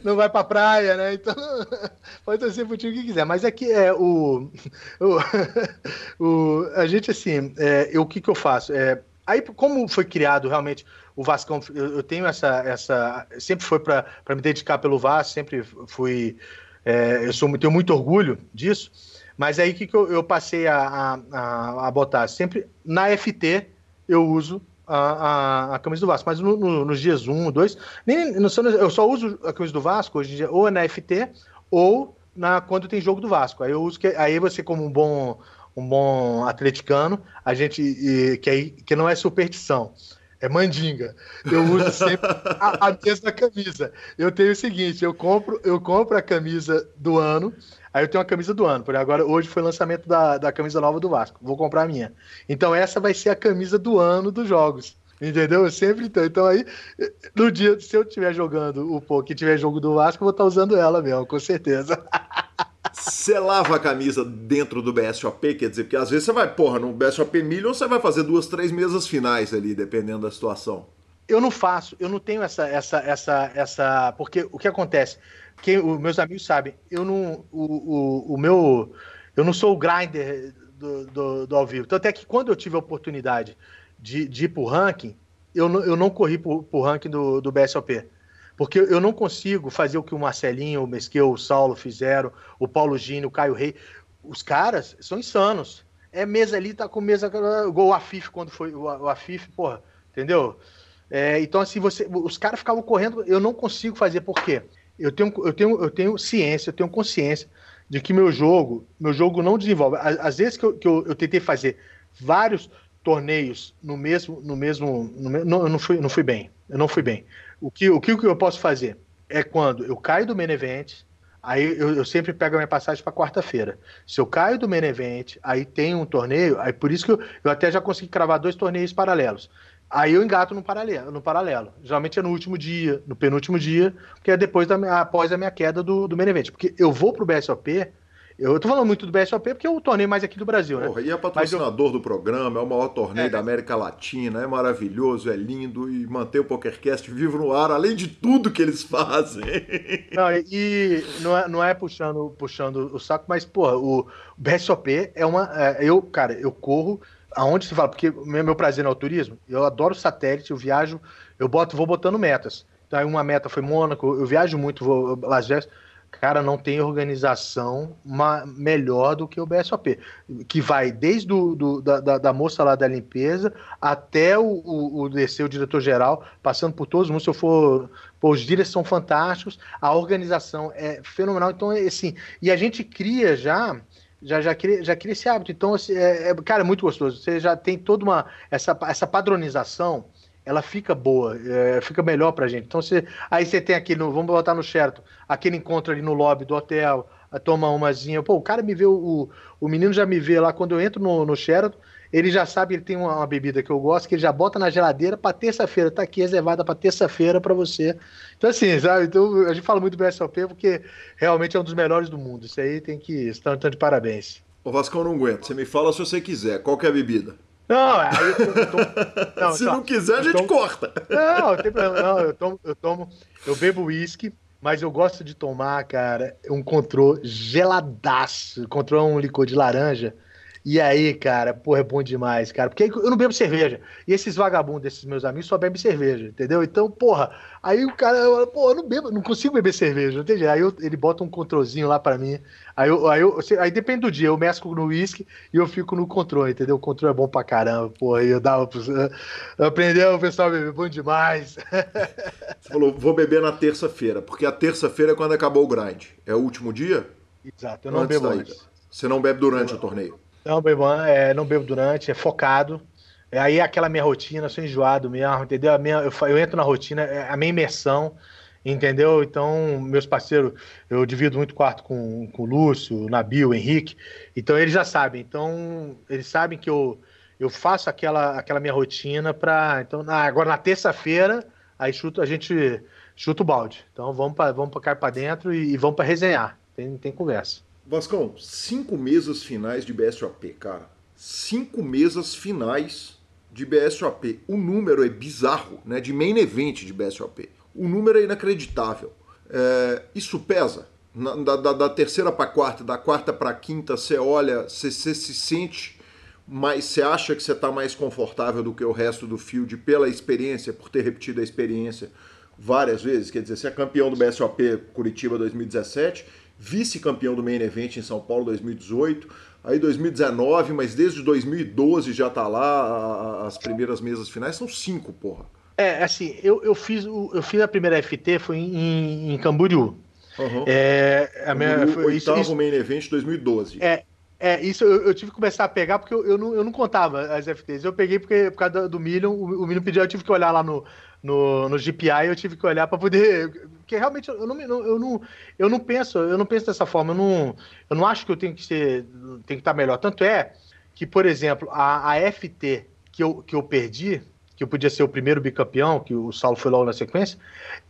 Speaker 3: Não vai pra praia, né? Então, pode torcer pro time que quiser. Mas aqui é, é o. O, o a gente, assim, é, eu, o que, que eu faço? É, aí, como foi criado realmente o Vascão, eu, eu tenho essa. essa sempre foi para me dedicar pelo Vasco, sempre fui. É, eu sou, tenho muito orgulho disso. Mas aí o que, que eu, eu passei a, a, a, botar? Sempre na FT eu uso a, a, a camisa do Vasco, mas no, no, nos dias 1, 2, nem, no, eu só uso a camisa do Vasco hoje em dia, ou na FT, ou na, quando tem jogo do Vasco. Aí eu uso que, aí você, como um bom, um bom atleticano, a gente e, que, aí, que não é superstição. É mandinga. Eu uso sempre a, a mesma camisa. Eu tenho o seguinte: eu compro, eu compro a camisa do ano, Aí eu tenho uma camisa do ano, por agora hoje foi o lançamento da, da camisa nova do Vasco. Vou comprar a minha. Então essa vai ser a camisa do ano dos jogos. Entendeu? Eu sempre tenho. Então aí, no dia, se eu estiver jogando o pô, que tiver jogo do Vasco, eu vou estar usando ela mesmo, com certeza.
Speaker 1: Você lava a camisa dentro do BSOP, quer dizer, porque às vezes você vai, porra, no BSOP Million você vai fazer duas, três mesas finais ali, dependendo da situação.
Speaker 3: Eu não faço, eu não tenho essa, essa, essa, essa, porque o que acontece? Quem, os meus amigos sabem, eu não. O, o, o meu. Eu não sou o grinder do, do, do, ao vivo. Tanto é que quando eu tive a oportunidade de, de ir pro ranking, eu não, eu não corri pro, pro ranking do, do BSOP. Porque eu não consigo fazer o que o Marcelinho, o Mesquil, o Saulo fizeram, o Paulo Gini, o Caio Rei. Os caras são insanos. É mesa ali, tá com mesa. O Afif quando foi. O Afif, porra, entendeu? É, então, assim, você, os caras ficavam correndo, eu não consigo fazer, por quê? Eu tenho, eu tenho, eu tenho ciência, eu tenho consciência de que meu jogo, meu jogo não desenvolve. Às vezes que eu, que eu, eu tentei fazer vários torneios no mesmo, no mesmo, no, não, eu não fui, não fui bem, eu não fui bem. O que, o que eu posso fazer é quando eu caio do main event, aí eu, eu sempre pego a minha passagem para quarta-feira. Se eu caio do main event, aí tem um torneio, aí por isso que eu, eu até já consegui cravar dois torneios paralelos. Aí eu engato no paralelo, no paralelo. Geralmente é no último dia, no penúltimo dia, que é depois da minha, após a minha queda do, do main event. Porque eu vou pro BSOP, eu tô falando muito do BSOP porque é o torneio mais aqui do Brasil, né?
Speaker 1: Porra, e é patrocinador eu... do programa, é o maior torneio é, da América Latina, é maravilhoso, é lindo e manter o PokerCast vivo no ar, além de tudo que eles fazem.
Speaker 3: Não, e não é, não é puxando, puxando o saco, mas, porra, o BSOP é uma. É, eu, cara, eu corro aonde se fala, porque meu prazer é turismo, eu adoro satélite, eu viajo, eu boto, vou botando metas. Então, aí uma meta foi Mônaco, eu viajo muito, vou Las Vegas. Cara, não tem organização uma, melhor do que o BSOP, que vai desde do, do da, da, moça lá da limpeza até o, o, o descer o diretor-geral, passando por todos os mundos. Se eu for. Pô, os dias são fantásticos, a organização é fenomenal. Então, é assim, e a gente cria já já, já, cria, já cria esse hábito. Então, assim, é, é, cara, é muito gostoso. Você já tem toda uma. Essa, essa padronização, ela fica boa, é, fica melhor pra gente. Então, você, aí você tem aquele, vamos botar no Sheraton, aquele encontro ali no lobby do hotel, toma umazinha. Pô, o cara me vê, o, o menino já me vê lá quando eu entro no, no Sheraton ele já sabe, ele tem uma, uma, bebida que eu gosto, que ele já bota na geladeira para terça-feira, tá aqui reservada para terça-feira para você. Então, assim, sabe? Então, a gente fala muito do BSOP porque realmente é um dos melhores do mundo. Isso aí tem que estar de parabéns.
Speaker 1: O Vascão não aguenta. Você me fala se você quiser. Qual é a bebida?
Speaker 3: Não, aí eu,
Speaker 1: tomo, não, Se não quiser, a gente tomo, corta.
Speaker 3: Não, não tem problema. Não, eu tomo, eu tomo, eu bebo uísque, mas eu gosto de tomar, cara, um controle geladaço. Controle é um licor de laranja E aí, cara, porra, é bom demais, cara. Porque eu não bebo cerveja. E esses vagabundos desses meus amigos só bebem cerveja, entendeu? Então, porra, aí o cara, eu, pô, eu não bebo, não consigo beber cerveja, jeito. Aí eu, ele bota um controlzinho lá pra mim. Aí, eu, aí, eu, aí depende do dia, eu mesco no uísque e eu fico no controle, entendeu? O controle é bom pra caramba, porra. E eu dava pros. Aprendeu o pessoal a beber, bom demais.
Speaker 1: Você falou, vou beber na terça-feira, porque a terça-feira é quando acabou o grind. É o último dia?
Speaker 3: Exato, eu não antes bebo antes.
Speaker 1: Você não bebe durante o torneio?
Speaker 3: Não bebo, é, não bebo durante, é focado. É, aí aquela minha rotina, sou enjoado mesmo, entendeu? Minha, eu, eu entro na rotina, é a minha imersão, entendeu? Então, meus parceiros, eu divido muito quarto com, com o Lúcio, o Nabil, o Henrique, então eles já sabem. Então, eles sabem que eu, eu faço aquela, aquela minha rotina para. Então, na, agora na terça-feira, aí chuto, a gente chuta o balde. Então, vamos para vamos cá para dentro e, e vamos para resenhar. Tem, tem conversa.
Speaker 1: Vascão, cinco mesas finais de BSOP, cara. Cinco mesas finais de BSOP. O número é bizarro, né? De main event de BSOP. O número é inacreditável. É, isso pesa. Na, da, da, terceira para quarta, da quarta para quinta, você olha, você, se sente mais. Você acha que você está mais confortável do que o resto do field pela experiência, por ter repetido a experiência várias vezes? Quer dizer, você é campeão do BSOP Curitiba 2017 vice-campeão do Main Event em São Paulo 2018, aí 2019, mas desde 2012 já tá lá, as primeiras mesas finais são cinco, porra.
Speaker 3: É, assim, eu, eu, fiz, eu fiz a primeira FT, foi em, em Camboriú.
Speaker 1: Uhum. É, a minha, foi, oitavo isso, Main Event 2012.
Speaker 3: É, é, isso eu, eu, tive que começar a pegar porque eu, eu, não, eu não contava as FTs. Eu peguei porque por causa do, do Million, o, o Million pediu, eu tive que olhar lá no, no, no GPI, eu tive que olhar para poder. Porque realmente eu não, eu, não, eu não penso, eu não penso dessa forma, eu não, eu não acho que eu tenho que ser. tem que estar melhor. Tanto é que, por exemplo, a, a FT que eu, que eu perdi, que eu podia ser o primeiro bicampeão, que o Saulo foi logo na sequência,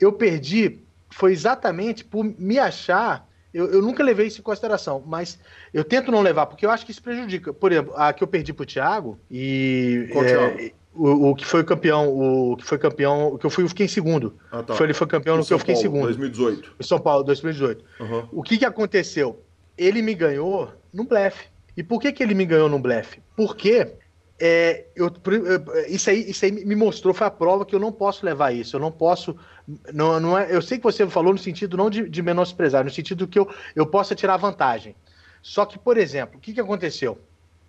Speaker 3: eu perdi foi exatamente por me achar. Eu, eu, nunca levei isso em consideração, mas eu tento não levar, porque eu acho que isso prejudica. Por exemplo, a que eu perdi pro Thiago e.
Speaker 1: Qual é,
Speaker 3: o, o, que foi campeão, o que foi campeão, o que eu fui, eu fiquei em segundo. Ah, tá. Foi, ele foi campeão no que eu fiquei Paulo, em segundo.
Speaker 1: 2018.
Speaker 3: Em São Paulo, 2018. Uhum. O que que aconteceu? Ele me ganhou no blefe. E por que que ele me ganhou no blefe? Porque é, eu, isso, aí, isso aí me mostrou, foi a prova que eu não posso levar isso. Eu não posso. Não, não é, eu sei que você falou no sentido não de, de menosprezar, no sentido que eu, eu possa tirar vantagem. Só que, por exemplo, o que, que aconteceu?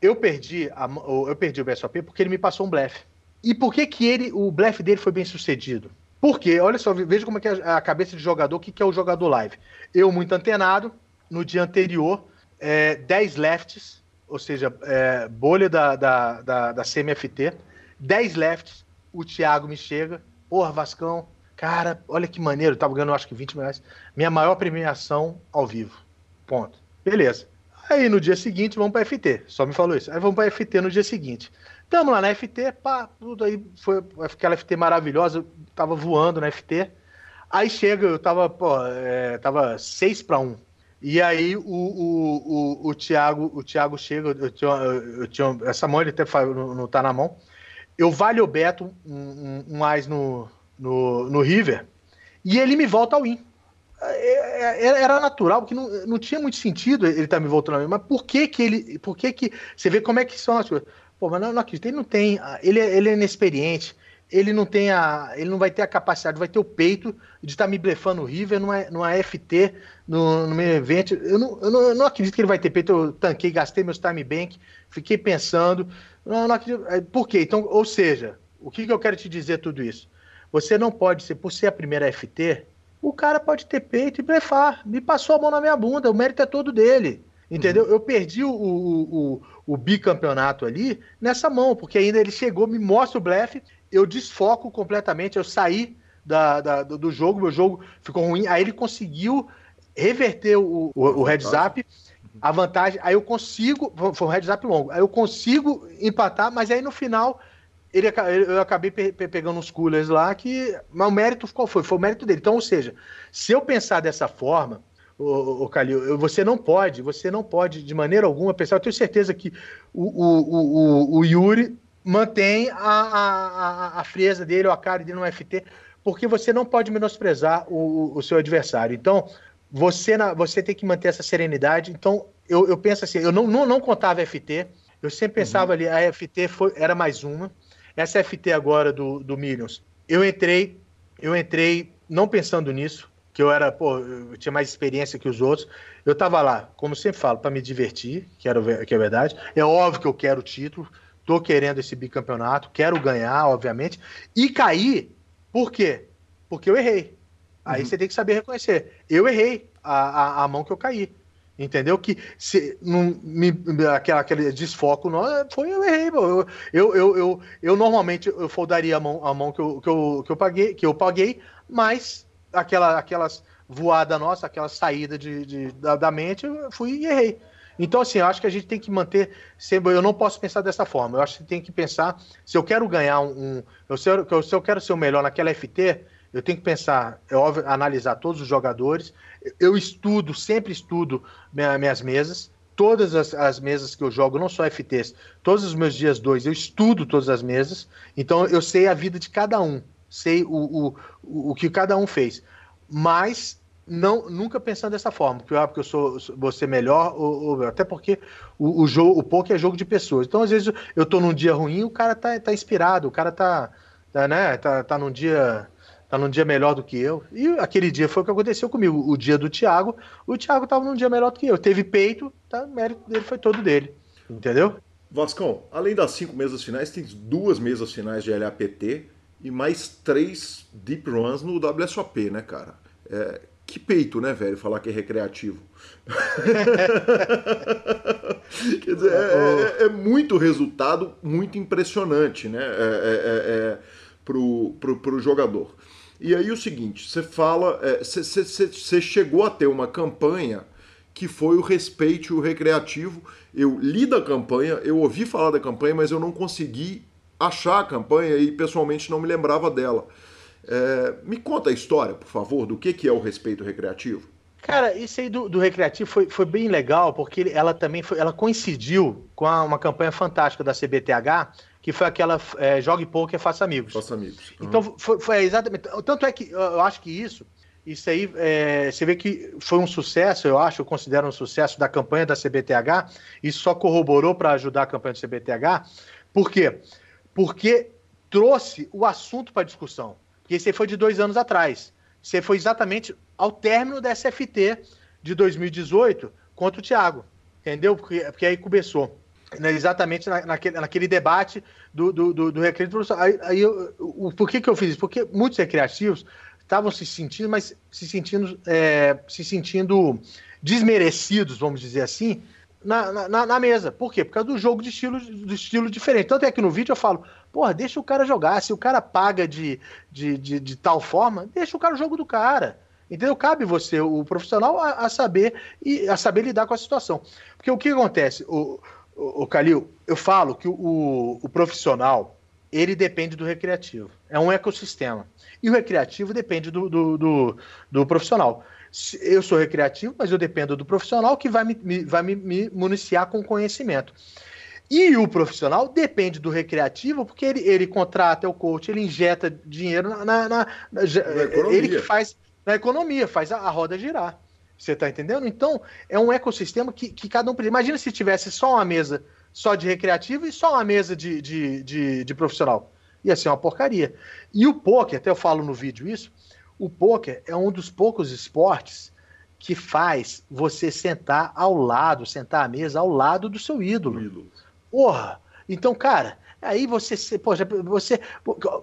Speaker 3: Eu perdi, a, eu perdi o BSOP porque ele me passou um blefe. E por que que ele, o blefe dele foi bem sucedido? Porque, olha só, veja como é que é a cabeça de jogador, o que, que é o jogador live. Eu, muito antenado, no dia anterior, é, 10 lefts, ou seja, é, bolha da, da, da, da CMFT, 10 lefts, o Thiago me chega, porra, Vascão, cara, olha que maneiro, tava ganhando acho que 20 reais, minha maior premiação ao vivo, ponto. Beleza. Aí no dia seguinte vamos para FT, só me falou isso. Aí vamos para FT no dia seguinte. Tamo lá na FT, pá, tudo aí foi aquela FT maravilhosa, tava voando na FT. Aí chega, eu tava, pô, é, tava 6 para 1. E aí o, o, o, o, Thiago, o Thiago chega, eu tinha, eu tinha essa mão ele até não, não tá na mão. Eu vale o Beto um, um, um no, no, no River e ele me volta ao win. É, é, era natural, porque não, não tinha muito sentido ele estar tá me voltando ao win. Mas por que que ele, por que que, você vê como é que são as coisas. Pô, mas não, não acredito. Ele não tem. Ele, é, ele é inexperiente. Ele não tem a. Ele não vai ter a capacidade, vai ter o peito de estar tá me blefando o River numa, numa FT, no, no meu evento. Eu não, eu, não, eu não acredito que ele vai ter peito. Eu tanquei, gastei meus time bank, fiquei pensando. Não, não acredito. É, por quê? Então, ou seja, o que, que eu quero te dizer tudo isso? Você não pode ser, por ser a primeira FT, o cara pode ter peito e blefar. Me passou a mão na minha bunda, o mérito é todo dele. Entendeu? Uhum. Eu perdi o, o, o, o, bicampeonato ali nessa mão, porque ainda ele chegou, me mostra o blefe, eu desfoco completamente, eu saí da, da, do jogo, meu jogo ficou ruim, aí ele conseguiu reverter o, o, o heads up, a vantagem, aí eu consigo, foi um heads up longo, aí eu consigo empatar, mas aí no final ele, eu acabei pe, pe, pegando uns coolers lá que, mas o mérito qual foi? Foi o mérito dele. Então, ou seja, se eu pensar dessa forma, o, o Calil, você não pode, você não pode de maneira alguma pensar. Eu tenho certeza que o, o, o, o Yuri mantém a, a, a frieza dele ou a cara dele no FT, porque você não pode menosprezar o, o seu adversário. Então, você, na, você tem que manter essa serenidade. Então, eu, eu penso assim, eu não, não, não contava FT, Eu sempre pensava uhum. ali, a FT foi, era mais uma. Essa FT agora do, do Millions, eu entrei, eu entrei não pensando nisso, que eu era, pô, eu tinha mais experiência que os outros. Eu tava lá, como sempre falo, para me divertir, que, era, que é verdade. É óbvio que eu quero o título, tô querendo esse bicampeonato, quero ganhar, obviamente. E cair, por quê? Porque eu errei. Aí uhum. você tem que saber reconhecer. Eu errei a, a, a mão que eu caí. Entendeu? Que se não me, aquela, aquele desfoco não, foi eu errei. Eu, eu, eu, eu, eu normalmente eu foldaria a mão, a mão que, eu, que, eu, que eu paguei, que eu paguei, mas aquela, aquelas voada nossa, aquela saída de, de da, da, mente, eu fui e errei. Então, assim, eu acho que a gente tem que manter. Sempre, eu não posso pensar dessa forma. Eu acho que tem que pensar. Se eu quero ganhar um. um eu, se, eu, se eu quero ser o melhor naquela FT, eu tenho que pensar, é óbvio, analisar todos os jogadores. Eu estudo, sempre estudo minha, minhas mesas. Todas as, as, mesas que eu jogo, não só FTs, todos os meus dias dois, eu estudo todas as mesas. Então eu sei a vida de cada um, sei o, o, o, que cada um fez. Mas não nunca pensando dessa forma, porque, ah, porque eu sou você melhor, ou, ou, até porque o, o jogo, o poker é jogo de pessoas. Então, às vezes, eu tô num dia ruim, o cara tá, tá inspirado, o cara tá, tá, né, tá, tá num dia tá num dia melhor do que eu. E aquele dia foi o que aconteceu comigo. O dia do Thiago, o Thiago tava num dia melhor do que eu. Teve peito, tá? Mérito dele foi todo dele. Entendeu?
Speaker 1: Vascão, além das cinco mesas finais, tem duas mesas finais de LAPT e mais três deep runs no WSOP, né, cara? É, que peito, né, velho, falar que é recreativo. Quer dizer, é, é, é, muito resultado, muito impressionante, né, é, é, é pro, pro, pro jogador. E aí o seguinte, você fala, você é, chegou a ter uma campanha que foi o respeite o recreativo. Eu li da campanha, eu ouvi falar da campanha, mas eu não consegui achar a campanha e pessoalmente não me lembrava dela. É, me conta a história, por favor, do que, que é o respeito recreativo.
Speaker 3: Cara, isso aí do, do recreativo foi, foi bem legal, porque ela também foi, ela coincidiu com a, uma campanha fantástica da CBTH, que foi aquela é, Jogue Poker, Faça Amigos.
Speaker 1: Faça Amigos.
Speaker 3: Uhum. Então, foi, foi, exatamente. Tanto é que eu acho que isso, isso aí, é, você vê que foi um sucesso, eu acho, eu considero um sucesso da campanha da CBTH, isso só corroborou para ajudar a campanha da CBTH. Por quê? Porque trouxe o assunto para discussão. Porque esse foi de dois anos atrás. Você foi exatamente ao término da SFT de 2018 contra o Thiago. Entendeu? Porque, porque aí começou né, exatamente na, naquele, naquele debate do, do, do, do recreio profissional. Aí, aí eu, o, por que, que eu fiz isso? Porque muitos recreativos estavam se sentindo, mas se sentindo, é, se sentindo desmerecidos, vamos dizer assim, na, na, na, mesa. Por quê? Por causa do jogo de estilo, de estilo diferente. Tanto é que no vídeo eu falo, porra, deixa o cara jogar. Se o cara paga de, de, de, de tal forma, deixa o cara o jogo do cara. Entendeu? Cabe você, o profissional, a, a, saber e a saber lidar com a situação. Porque o que acontece? O, o, Calil, eu falo que o, o profissional ele depende do recreativo. É um ecossistema. E o recreativo depende do, do, do, do, profissional. Eu sou recreativo, mas eu dependo do profissional que vai me, vai me, me municiar com conhecimento. E o profissional depende do recreativo, porque ele, ele contrata o coach, ele injeta dinheiro na, na, na, na ele que faz na economia, faz a, a roda girar. Você está entendendo? Então, é um ecossistema que, que cada um. Imagina se tivesse só uma mesa só de recreativo e só uma mesa de, de, de, de profissional. Ia ser uma porcaria. E o poker, até eu falo no vídeo isso, o poker é um dos poucos esportes que faz você sentar ao lado, sentar à mesa ao lado do seu ídolo. ídolo. Porra! Então, cara, Aí você, poxa, você.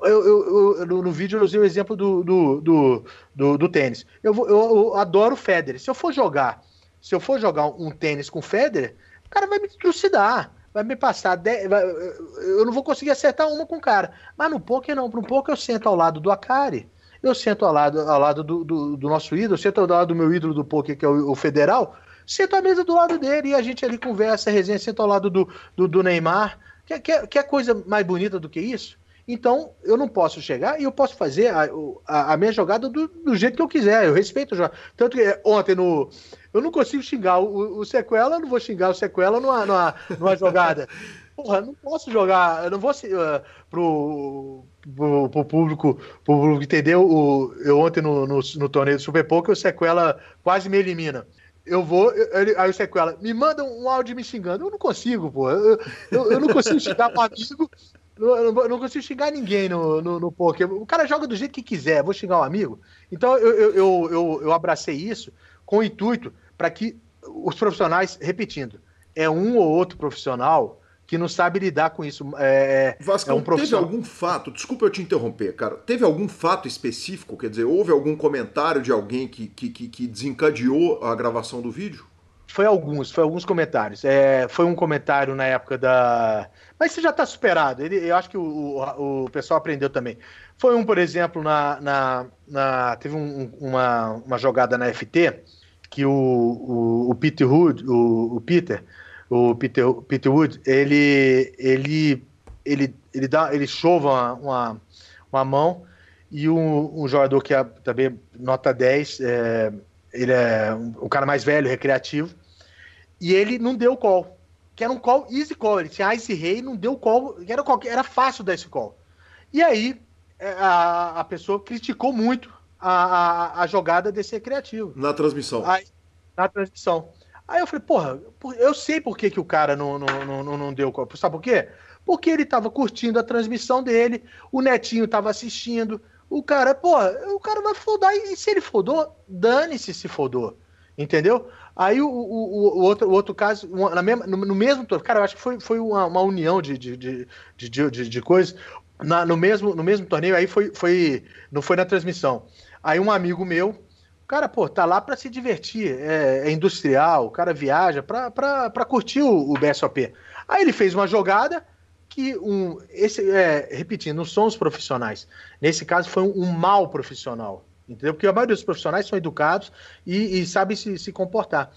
Speaker 3: Eu, eu, eu, no vídeo eu usei o exemplo do, do, do, do, do tênis. Eu, eu, eu, adoro o Federer. Se eu for jogar, se eu for jogar um tênis com o Federer, o cara vai me trucidar. Vai me passar. De, vai, eu não vou conseguir acertar uma com o cara. Mas no poker não. No poker eu sento ao lado do Akari. Eu sento ao lado, ao lado do, do, do nosso ídolo, sento ao lado do meu ídolo do poker, que é o, o Federal. Sento à mesa do lado dele e a gente ali conversa, resenha, sento ao lado do, do, do Neymar Quer, quer, quer coisa mais bonita do que isso? Então, eu não posso chegar e eu posso fazer a, a, a minha jogada do, do, jeito que eu quiser. Eu respeito o jogo. Tanto que ontem no. Eu não consigo xingar o, o sequela, eu não vou xingar o sequela numa, numa, numa jogada. Porra, não posso jogar. Eu não vou uh, pro, pro, pro, público, pro público entender. O, eu ontem no, no, no torneio do Super Poker, o sequela quase me elimina. eu vou. Aí o sequela, me manda um áudio me xingando. Eu não consigo, pô. Eu, eu, eu não consigo xingar um amigo. Eu não, consigo xingar ninguém no, no, no poker. O cara joga do jeito que quiser. Vou xingar um amigo. Então eu, eu, eu, eu, eu abracei isso com o intuito para que os profissionais, repetindo, é um ou outro profissional que não sabe lidar com isso. É,
Speaker 1: é Vasco, é um profissional... teve algum fato, desculpa eu te interromper, cara, teve algum fato específico, quer dizer, houve algum comentário de alguém que, que, que desencadeou a gravação do vídeo?
Speaker 3: Foi alguns, foi alguns comentários. É, foi um comentário na época da. Mas isso já está superado. Ele, eu acho que o, o, o, pessoal aprendeu também. Foi um, por exemplo, na. na, na teve um, uma, uma jogada na FT que o, o, o Peter Hood, o, o Peter, o Peter, Peter Wood, ele, ele, ele, ele, dá, ele chova uma, uma mão e um, um jogador que é também nota 10, é, ele é um, um, cara mais velho, recreativo, e ele não deu call, que era um call easy call, ele tinha ice rei, não deu call, era, era fácil dar esse call. E aí é, a, a pessoa criticou muito a, a, a jogada desse recreativo.
Speaker 1: Na transmissão.
Speaker 3: Aí, na transmissão. Aí eu falei, porra, eu sei por que, que o cara não, não, não, não deu. Sabe por quê? Porque ele tava curtindo a transmissão dele, o netinho tava assistindo. O cara, porra, o cara vai fodar. E se ele fodou, dane-se se fodou. Entendeu? Aí o, o, o, outro, o outro caso, na mesma, no, no mesmo. Cara, eu acho que foi, foi uma, uma união de, de, de, de, de, de coisas. No, mesmo, no mesmo torneio, aí foi, foi. Não foi na transmissão. Aí um amigo meu cara, pô, tá lá para se divertir, é, é, industrial, o cara viaja para curtir o, o BSOP. Aí ele fez uma jogada que um, esse, é, repetindo, não são os profissionais. Nesse caso foi um, um mal profissional, entendeu? Porque a maioria dos profissionais são educados e, e sabem se, se comportar.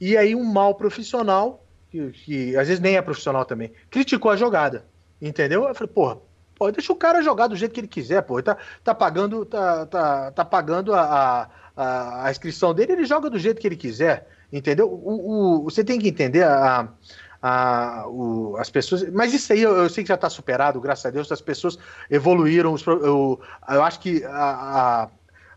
Speaker 3: E aí um mal profissional, que, que, às vezes nem é profissional também, criticou a jogada, entendeu? Eu falei, porra, pô, deixa o cara jogar do jeito que ele quiser, pô, ele tá, tá pagando, tá, tá, tá pagando a a, a, inscrição dele, ele joga do jeito que ele quiser, entendeu? O, o você tem que entender a, a, o, as pessoas. Mas isso aí eu, eu sei que já está superado, graças a Deus, as pessoas evoluíram. Os, eu, eu acho que a,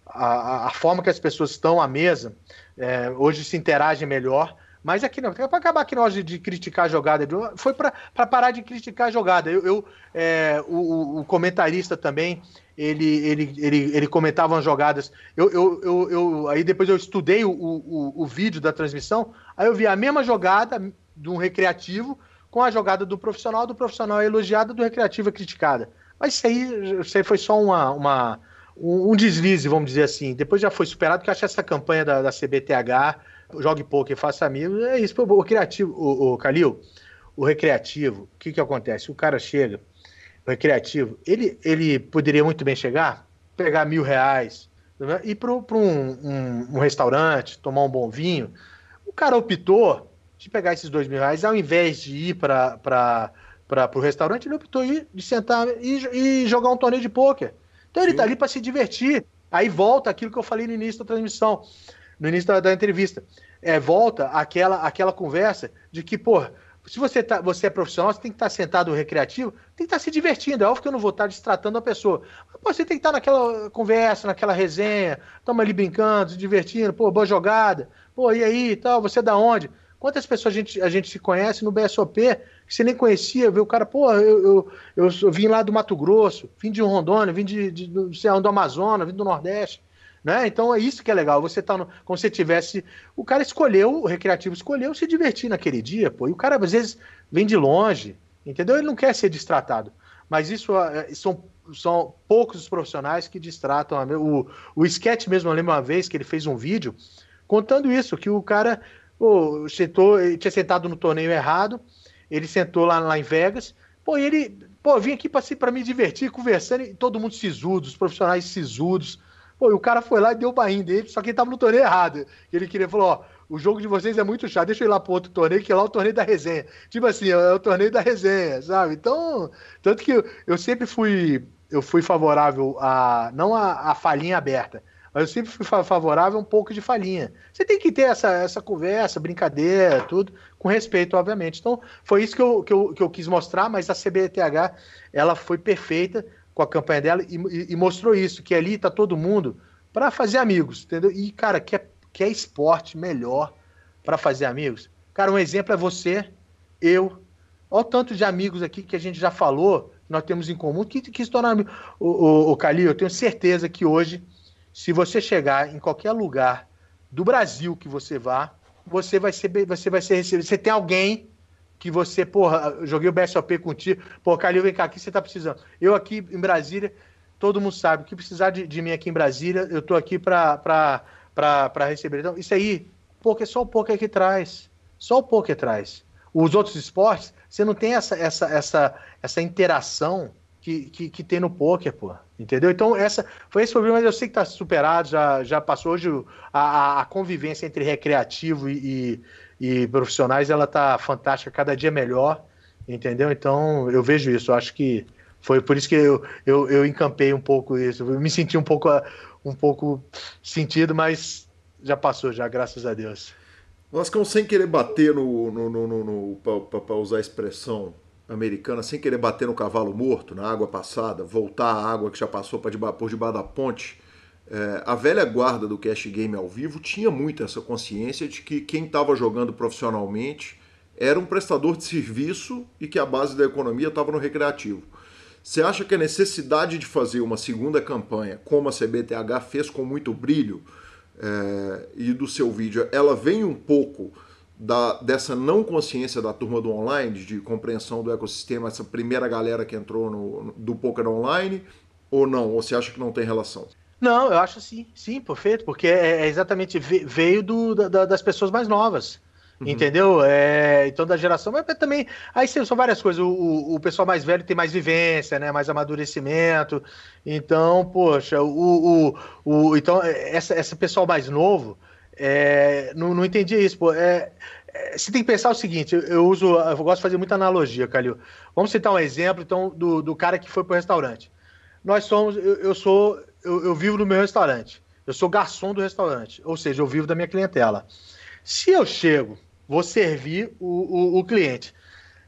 Speaker 3: a, a, forma que as pessoas estão à mesa é, hoje se interagem melhor. Mas aqui não, para acabar aqui nós de, de, criticar a jogada, foi para parar de criticar a jogada. Eu, eu é, o, o, comentarista também, ele, ele, ele, ele comentava as jogadas. Eu, eu, eu, eu, aí depois eu estudei o, o, o vídeo da transmissão, aí eu vi a mesma jogada de um recreativo com a jogada do profissional, do profissional é elogiada, do recreativo é criticada. Mas isso aí, isso aí foi só uma, uma, um deslize, vamos dizer assim. Depois já foi superado, porque eu acho essa campanha da, da CBTH jogue pouco e faça amigos, é isso. O criativo, o, o Calil, o recreativo, o que que acontece? O cara chega, recreativo, ele, ele poderia muito bem chegar, pegar mil reais, né, ir para um, um, um, restaurante, tomar um bom vinho. O cara optou de pegar esses dois mil reais, ao invés de ir para o restaurante, ele optou ir, de sentar e, e jogar um torneio de pôquer. Então ele está ali para se divertir. Aí volta aquilo que eu falei no início da transmissão no início da, da entrevista. É, volta aquela, aquela conversa de que, pô, se você, tá, você é profissional, você tem que estar sentado recreativo, tem que estar se divertindo. É óbvio que eu não vou estar distratando a pessoa. Mas, pô, você tem que estar naquela conversa, naquela resenha, estamos ali brincando, se divertindo, pô, boa jogada, pô, e aí tal, você é da onde? Quantas pessoas a gente, a gente se conhece no BSOP que você nem conhecia, vê o cara, pô, eu, eu, eu, vim lá do Mato Grosso, vim de Rondônia, vim de, de, de, de do Amazonas, vim do Nordeste. Né? Então é isso que é legal. Você tá no, como se tivesse. O cara escolheu, o recreativo escolheu se divertir naquele dia, pô. E o cara às vezes vem de longe, entendeu? Ele não quer ser distratado. Mas isso é, são, são poucos os profissionais que distratam. O, o sketch mesmo, eu lembro uma vez que ele fez um vídeo contando isso, que o cara pô, sentou, tinha sentado no torneio errado, ele sentou lá, lá em Vegas, pô, e ele, pô, vim aqui para me divertir, conversando, e todo mundo sisudo, os profissionais sisudos Pô, e o cara foi lá e deu o barrinho dele, só que ele tava no torneio errado. Ele queria, falou, ó, o jogo de vocês é muito chato, deixa eu ir lá pro outro torneio, que é lá o torneio da resenha. Tipo assim, é o torneio da resenha, sabe? Então, tanto que eu, eu sempre fui, eu fui favorável a, não a, a falhinha aberta, mas eu sempre fui favorável a um pouco de falhinha. Você tem que ter essa, essa conversa, brincadeira, tudo, com respeito, obviamente. Então, foi isso que eu, que eu, que eu quis mostrar, mas a CBTH, ela foi perfeita, com a campanha dela e, e, mostrou isso, que ali tá todo mundo para fazer amigos, entendeu? E, cara, quer, quer esporte melhor para fazer amigos? Cara, um exemplo é você, eu. Olha o tanto de amigos aqui que a gente já falou, que nós temos em comum, que, que se tornaram amigos. O, o, eu tenho certeza que hoje, se você chegar em qualquer lugar do Brasil que você vá, você vai ser, você vai ser recebido. Você tem alguém que você, porra, joguei o BSOP contigo, pô, Calil, vem cá, aqui você tá precisando. Eu aqui em Brasília, todo mundo sabe, que precisar de, de mim aqui em Brasília, eu tô aqui para receber. Então, isso aí, porque só o poker que traz. Só o poker traz. Os outros esportes, você não tem essa, essa, essa, essa interação que, que, que tem no poker, pô. Entendeu? Então, essa foi esse problema, mas eu sei que está superado, já, já passou hoje a, a convivência entre recreativo e, e profissionais, ela tá fantástica, cada dia melhor, entendeu? Então, eu vejo isso, eu acho que foi por isso que eu, eu, eu encampei um pouco isso. Eu me senti um pouco, um pouco sentido, mas já passou, já, graças a Deus.
Speaker 1: Vascão, sem querer bater no. no, no, no, no para usar a expressão americana, sem querer bater no cavalo morto, na água passada, voltar à água que já passou para por debaixo da ponte. É, a velha guarda do Cash Game ao vivo tinha muito essa consciência de que quem estava jogando profissionalmente era um prestador de serviço e que a base da economia estava no recreativo. Você acha que a necessidade de fazer uma segunda campanha, como a CBTH fez com muito brilho, é, e do seu vídeo, ela vem um pouco da, dessa não consciência da turma do online, de compreensão do ecossistema, essa primeira galera que entrou no, do poker online, ou não? Ou você acha que não tem relação?
Speaker 3: Não, eu acho sim, sim, perfeito, porque é, é exatamente veio do, da, das pessoas mais novas. Uhum. Entendeu? É, então, da geração, mas também. Aí são várias coisas. O, o, pessoal mais velho tem mais vivência, né? Mais amadurecimento. Então, poxa, o, o, o então, essa, esse pessoal mais novo é, não, não entendia isso. Pô. É, é, você tem que pensar o seguinte: eu, eu, uso, eu gosto de fazer muita analogia, Calil. Vamos citar um exemplo, então, do, do cara que foi pro restaurante. Nós somos, eu, eu sou, eu, eu vivo no meu restaurante. Eu sou garçom do restaurante, ou seja, eu vivo da minha clientela. Se eu chego vou servir o, o, o cliente.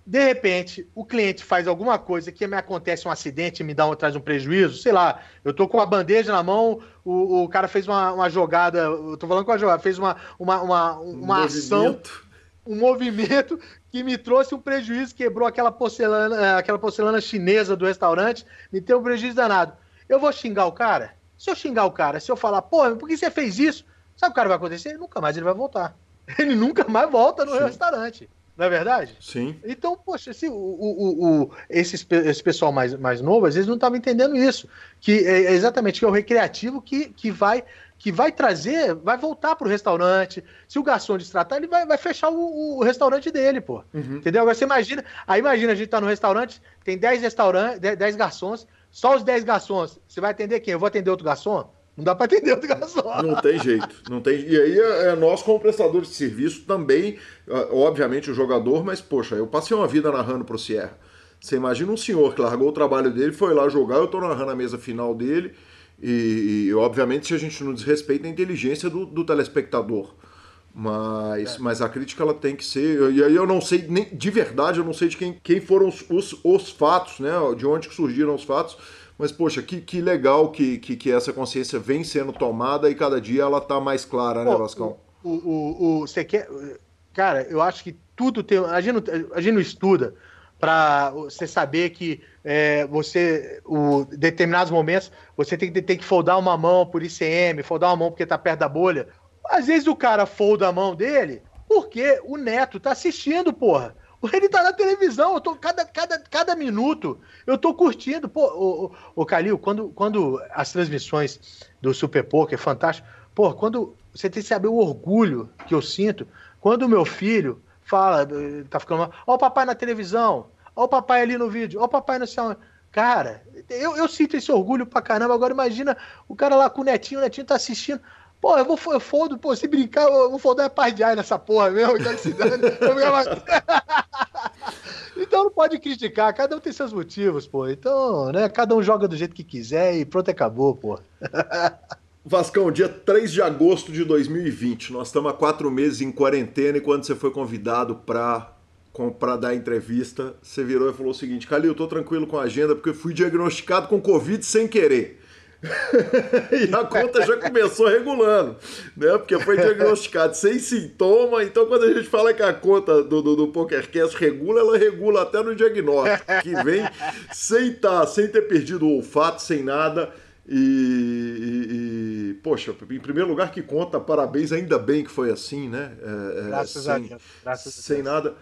Speaker 3: De repente, o cliente faz alguma coisa que me acontece um acidente me dá um, traz um prejuízo, sei lá, eu tô com a bandeja na mão, o, o cara fez uma, uma jogada, eu tô falando com a jogada, fez uma, uma, uma, uma um ação, movimento. um movimento que me trouxe um prejuízo, quebrou aquela porcelana, é, aquela porcelana chinesa do restaurante, me deu um prejuízo danado. Eu vou xingar o cara? Se eu xingar o cara, se eu falar, pô, por que você fez isso? Sabe o que vai acontecer? Nunca mais ele vai voltar. ele nunca mais volta no Sim. restaurante. Não é verdade?
Speaker 1: Sim.
Speaker 3: Então, poxa, assim, o, o, o, esse, esse pessoal mais, mais novo, às vezes não estava entendendo isso. Que é exatamente que é o recreativo que, que, vai, que vai trazer, vai voltar para o restaurante. Se o garçom destratar, ele vai, vai fechar o, o restaurante dele, pô. Uhum. Entendeu? Agora você imagina, aí imagina, a gente tá no restaurante, tem 10 restaurantes, 10 garçons, só os 10 garçons. Você vai atender quem? Eu vou atender outro garçom? Não dá para atender outro garçom.
Speaker 1: Não tem jeito. Não tem... E aí é, é nós, como prestadores de serviço, também, obviamente, o jogador, mas, poxa, eu passei uma vida narrando pro Sierra. Você imagina um senhor que largou o trabalho dele, foi lá jogar, eu tô narrando a mesa final dele, e, e obviamente se a gente não desrespeita a inteligência do, do telespectador. Mas, é. mas a crítica ela tem que ser. E aí eu não sei, nem de verdade, eu não sei de quem, quem foram os, os, os fatos, né? De onde que surgiram os fatos mas, poxa, que, que legal que, que, que essa consciência vem sendo tomada e cada dia ela tá mais clara, né, Vascão?
Speaker 3: O, o, o, você quer. Cara, eu acho que tudo tem. A gente não, a gente não estuda para você saber que é, você, o, determinados momentos, você tem que, tem que foldar uma mão por ICM, foldar uma mão porque tá perto da bolha. Às vezes o cara folda a mão dele porque o neto tá assistindo, porra. Ele tá na televisão, eu tô cada, cada, cada minuto, eu tô curtindo. Pô, o, o, o Calil, quando, quando as transmissões do Super Poker fantástico, pô, quando você tem que saber o orgulho que eu sinto quando o meu filho fala, tá ficando, ó o papai na televisão, ó o papai ali no vídeo, ó o papai no céu. Cara, eu, eu sinto esse orgulho pra caramba. Agora imagina o cara lá com o netinho, o netinho tá assistindo. Pô, eu vou eu fodo, pô, se brincar, eu vou foder a paz de ar nessa porra mesmo, então, se então não pode criticar, cada um tem seus motivos, pô. Então, né, cada um joga do jeito que quiser e pronto, acabou, pô.
Speaker 1: Vascão, dia 3 de agosto de 2020, nós estamos há quatro meses em quarentena e quando você foi convidado para para dar entrevista, você virou e falou o seguinte: Calil, eu tô tranquilo com a agenda porque fui diagnosticado com Covid sem querer. e a conta já começou regulando, né? Porque foi diagnosticado sem sintoma. Então, quando a gente fala que a conta do, do, do PokerCast regula, ela regula até no diagnóstico, que vem sem, tá, sem ter perdido o olfato, sem nada. E, e, e, poxa, em primeiro lugar que conta, parabéns, ainda bem que foi assim, né?
Speaker 3: É, é Graças sem, a Deus. Graças
Speaker 1: sem a Deus. nada.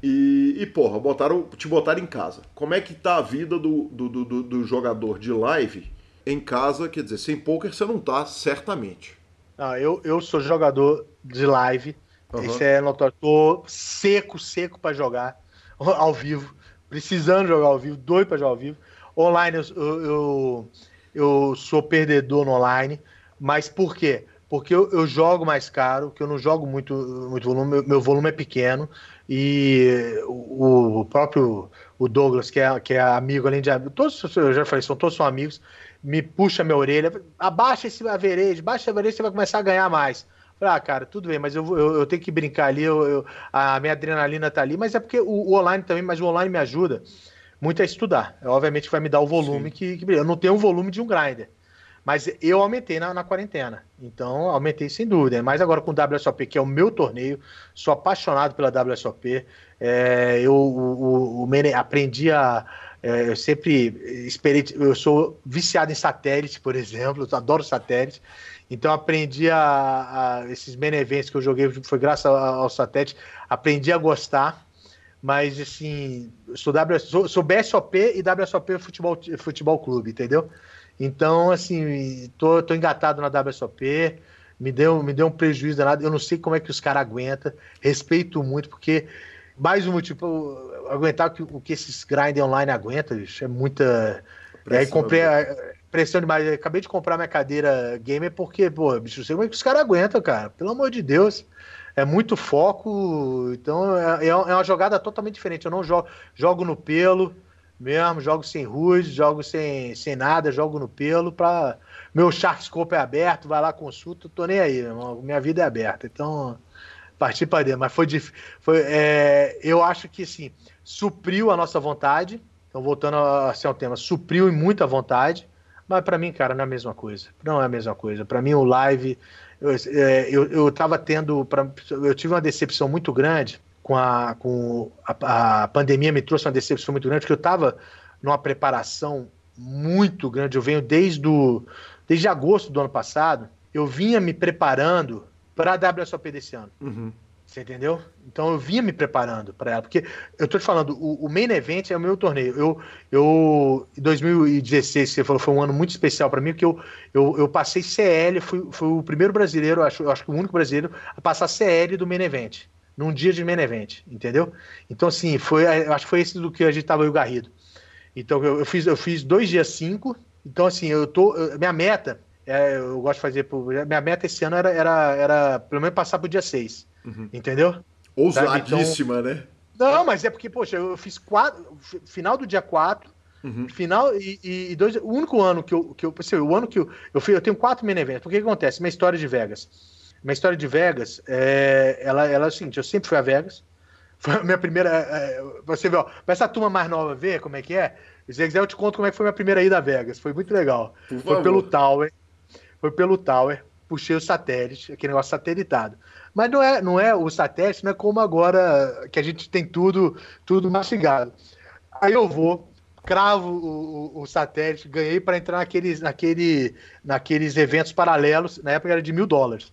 Speaker 1: E, e, porra, botaram, te botaram em casa. Como é que tá a vida do, do, do, do jogador de live em casa? Quer dizer, sem poker você não tá, certamente.
Speaker 3: Não, eu, eu sou jogador de live. Uhum. Isso é notório. Tô seco, seco para jogar ao vivo. Precisando jogar ao vivo, doido para jogar ao vivo. Online eu, eu, eu, sou perdedor no online. Mas por quê? Porque eu, eu jogo mais caro, que eu não jogo muito, muito volume, meu, meu volume é pequeno. E o, o próprio o Douglas, que é, que é amigo, além de todos, eu já falei, são todos são amigos, me puxa minha orelha, abaixa esse average, baixa esse average, você vai começar a ganhar mais. Falei, ah, cara, tudo bem, mas eu, eu, eu tenho que brincar ali, eu, eu, a minha adrenalina tá ali, mas é porque o, o, online também, mas o online me ajuda muito a estudar. Obviamente vai me dar o volume que, que, Eu não tenho o volume de um grinder. Mas eu aumentei na, na quarentena. Então, aumentei sem dúvida. Mas agora com o WSOP, que é o meu torneio, sou apaixonado pela WSOP. É, eu o, o, o, aprendi a. É, eu sempre esperei. Eu sou viciado em satélite, por exemplo. Eu adoro satélite. Então aprendi a, a esses main events que eu joguei foi graças ao, ao satélite. Aprendi a gostar mas assim, sou, w, sou, sou BSOP e WSOP Futebol, Futebol Clube, entendeu? Então, assim, tô, tô engatado na WSOP, me deu, me deu um prejuízo danado. Eu não sei como é que os caras aguentam. Respeito muito, porque mais um motivo, aguentar o que, o que esses grind online aguentam, é muita. Pressão, aí comprei a, pressão demais. Eu acabei de comprar minha cadeira gamer porque, pô, bicho, sei como é que os caras aguentam, cara. Pelo amor de Deus. É muito foco, então é, é uma jogada totalmente diferente. Eu não jogo, jogo no pelo mesmo, jogo sem rude, jogo sem, sem nada, jogo no pelo para meu Sharkscope é aberto, vai lá consulta, tô nem aí, irmão, minha vida é aberta. Então, parti para dentro, mas foi difícil, foi é, eu acho que assim, supriu a nossa vontade. Então, voltando assim, ao tema, supriu em muita vontade, mas para mim, cara, não é a mesma coisa. Não é a mesma coisa. Para mim, o live eu, é, eu, eu tava tendo, pra, eu tive uma decepção muito grande com a, com a, a pandemia me trouxe uma decepção muito grande, porque eu estava numa preparação muito grande. Eu venho desde, do, desde agosto do ano passado, eu vinha me preparando para a WSOP desse ano. Uhum. Você entendeu? Então eu vinha me preparando para ela, porque eu tô te falando, o, o, main event é o meu torneio. Eu, eu em 2016, você falou, foi um ano muito especial para mim, porque eu, eu, eu passei CL, fui, fui o primeiro brasileiro, acho, acho que o único brasileiro a passar CL do main event num dia de main event, entendeu? Então, assim, foi, acho que foi esse do que a gente tava o Garrido. Então, eu, eu, fiz, eu fiz dois dias cinco. Então, assim, eu tô. Eu, minha meta, é, eu gosto de fazer. Minha meta esse ano era, era, era pelo menos passar pro dia seis. Uhum. Entendeu?
Speaker 1: Ousadíssima, então, né?
Speaker 3: Não, mas é porque, poxa, eu fiz quatro. Final do dia 4. Uhum. Final e, e, dois. O único ano que eu. Que eu assim, o ano que eu, eu, fui, eu tenho quatro main events. Porque que acontece? Minha história de Vegas. Minha história de Vegas, é, ela, ela é o seguinte: eu sempre fui a Vegas. Foi a minha primeira. É, você vê, ó, pra essa turma mais nova ver como é que é. Se você quiser, eu te conto como é que foi minha primeira ida a Vegas. Foi muito legal. Foi pelo Tower. Foi pelo Tower. Puxei o satélite, aquele negócio satelitado. Mas não é, não é o satélite, não é como agora que a gente tem tudo, tudo mastigado. Aí eu vou, cravo o, o, o satélite, ganhei para entrar naqueles, naquele, naqueles eventos paralelos. Na época era de mil dólares.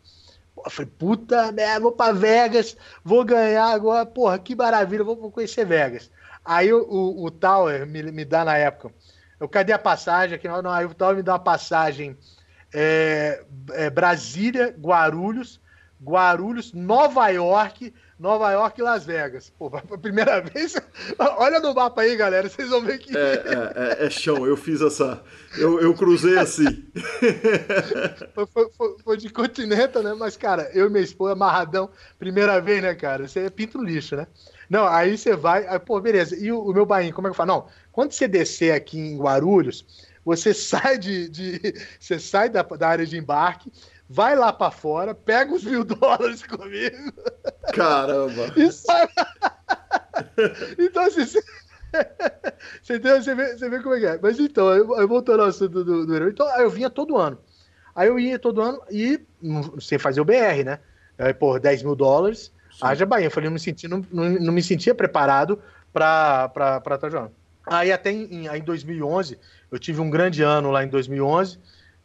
Speaker 3: Eu falei, puta merda, vou pra Vegas, vou ganhar agora, porra, que maravilha, vou, conhecer Vegas. Aí o, o, o Tower me, me dá na época, eu cadê a passagem aqui? Não, não, aí o Tower me dá uma passagem é, é, Brasília, Guarulhos, Guarulhos, Nova York, Nova York e Las Vegas. Pô, a primeira vez. Olha no mapa aí, galera. Vocês vão ver que.
Speaker 1: É, é, é, é chão, eu fiz essa. Eu, eu cruzei assim.
Speaker 3: foi, foi, foi, de continente, né? Mas, cara, eu e minha esposa amarradão. Primeira vez, né, cara? Você é pinto lixo, né? Não, aí você vai. Aí, pô, beleza. E o, o meu bainho, como é que eu falo? Não, quando você descer aqui em Guarulhos, você sai de. de você sai da, da área de embarque vai lá para fora, pega os mil dólares comigo.
Speaker 1: Caramba!
Speaker 3: E sai... então, assim, Você, você, vê, você vê como é que é. Mas então, eu, eu voltando ao assunto do, do Então, eu vinha todo ano. Aí eu ia todo ano e sem fazer o BR, né? Aí, por 10 mil dólares, Sim. haja Bahia. Eu falei, não me, senti, não, não, não me sentia preparado para estar jogando. Aí até em, em 2011, eu tive um grande ano lá em 2011,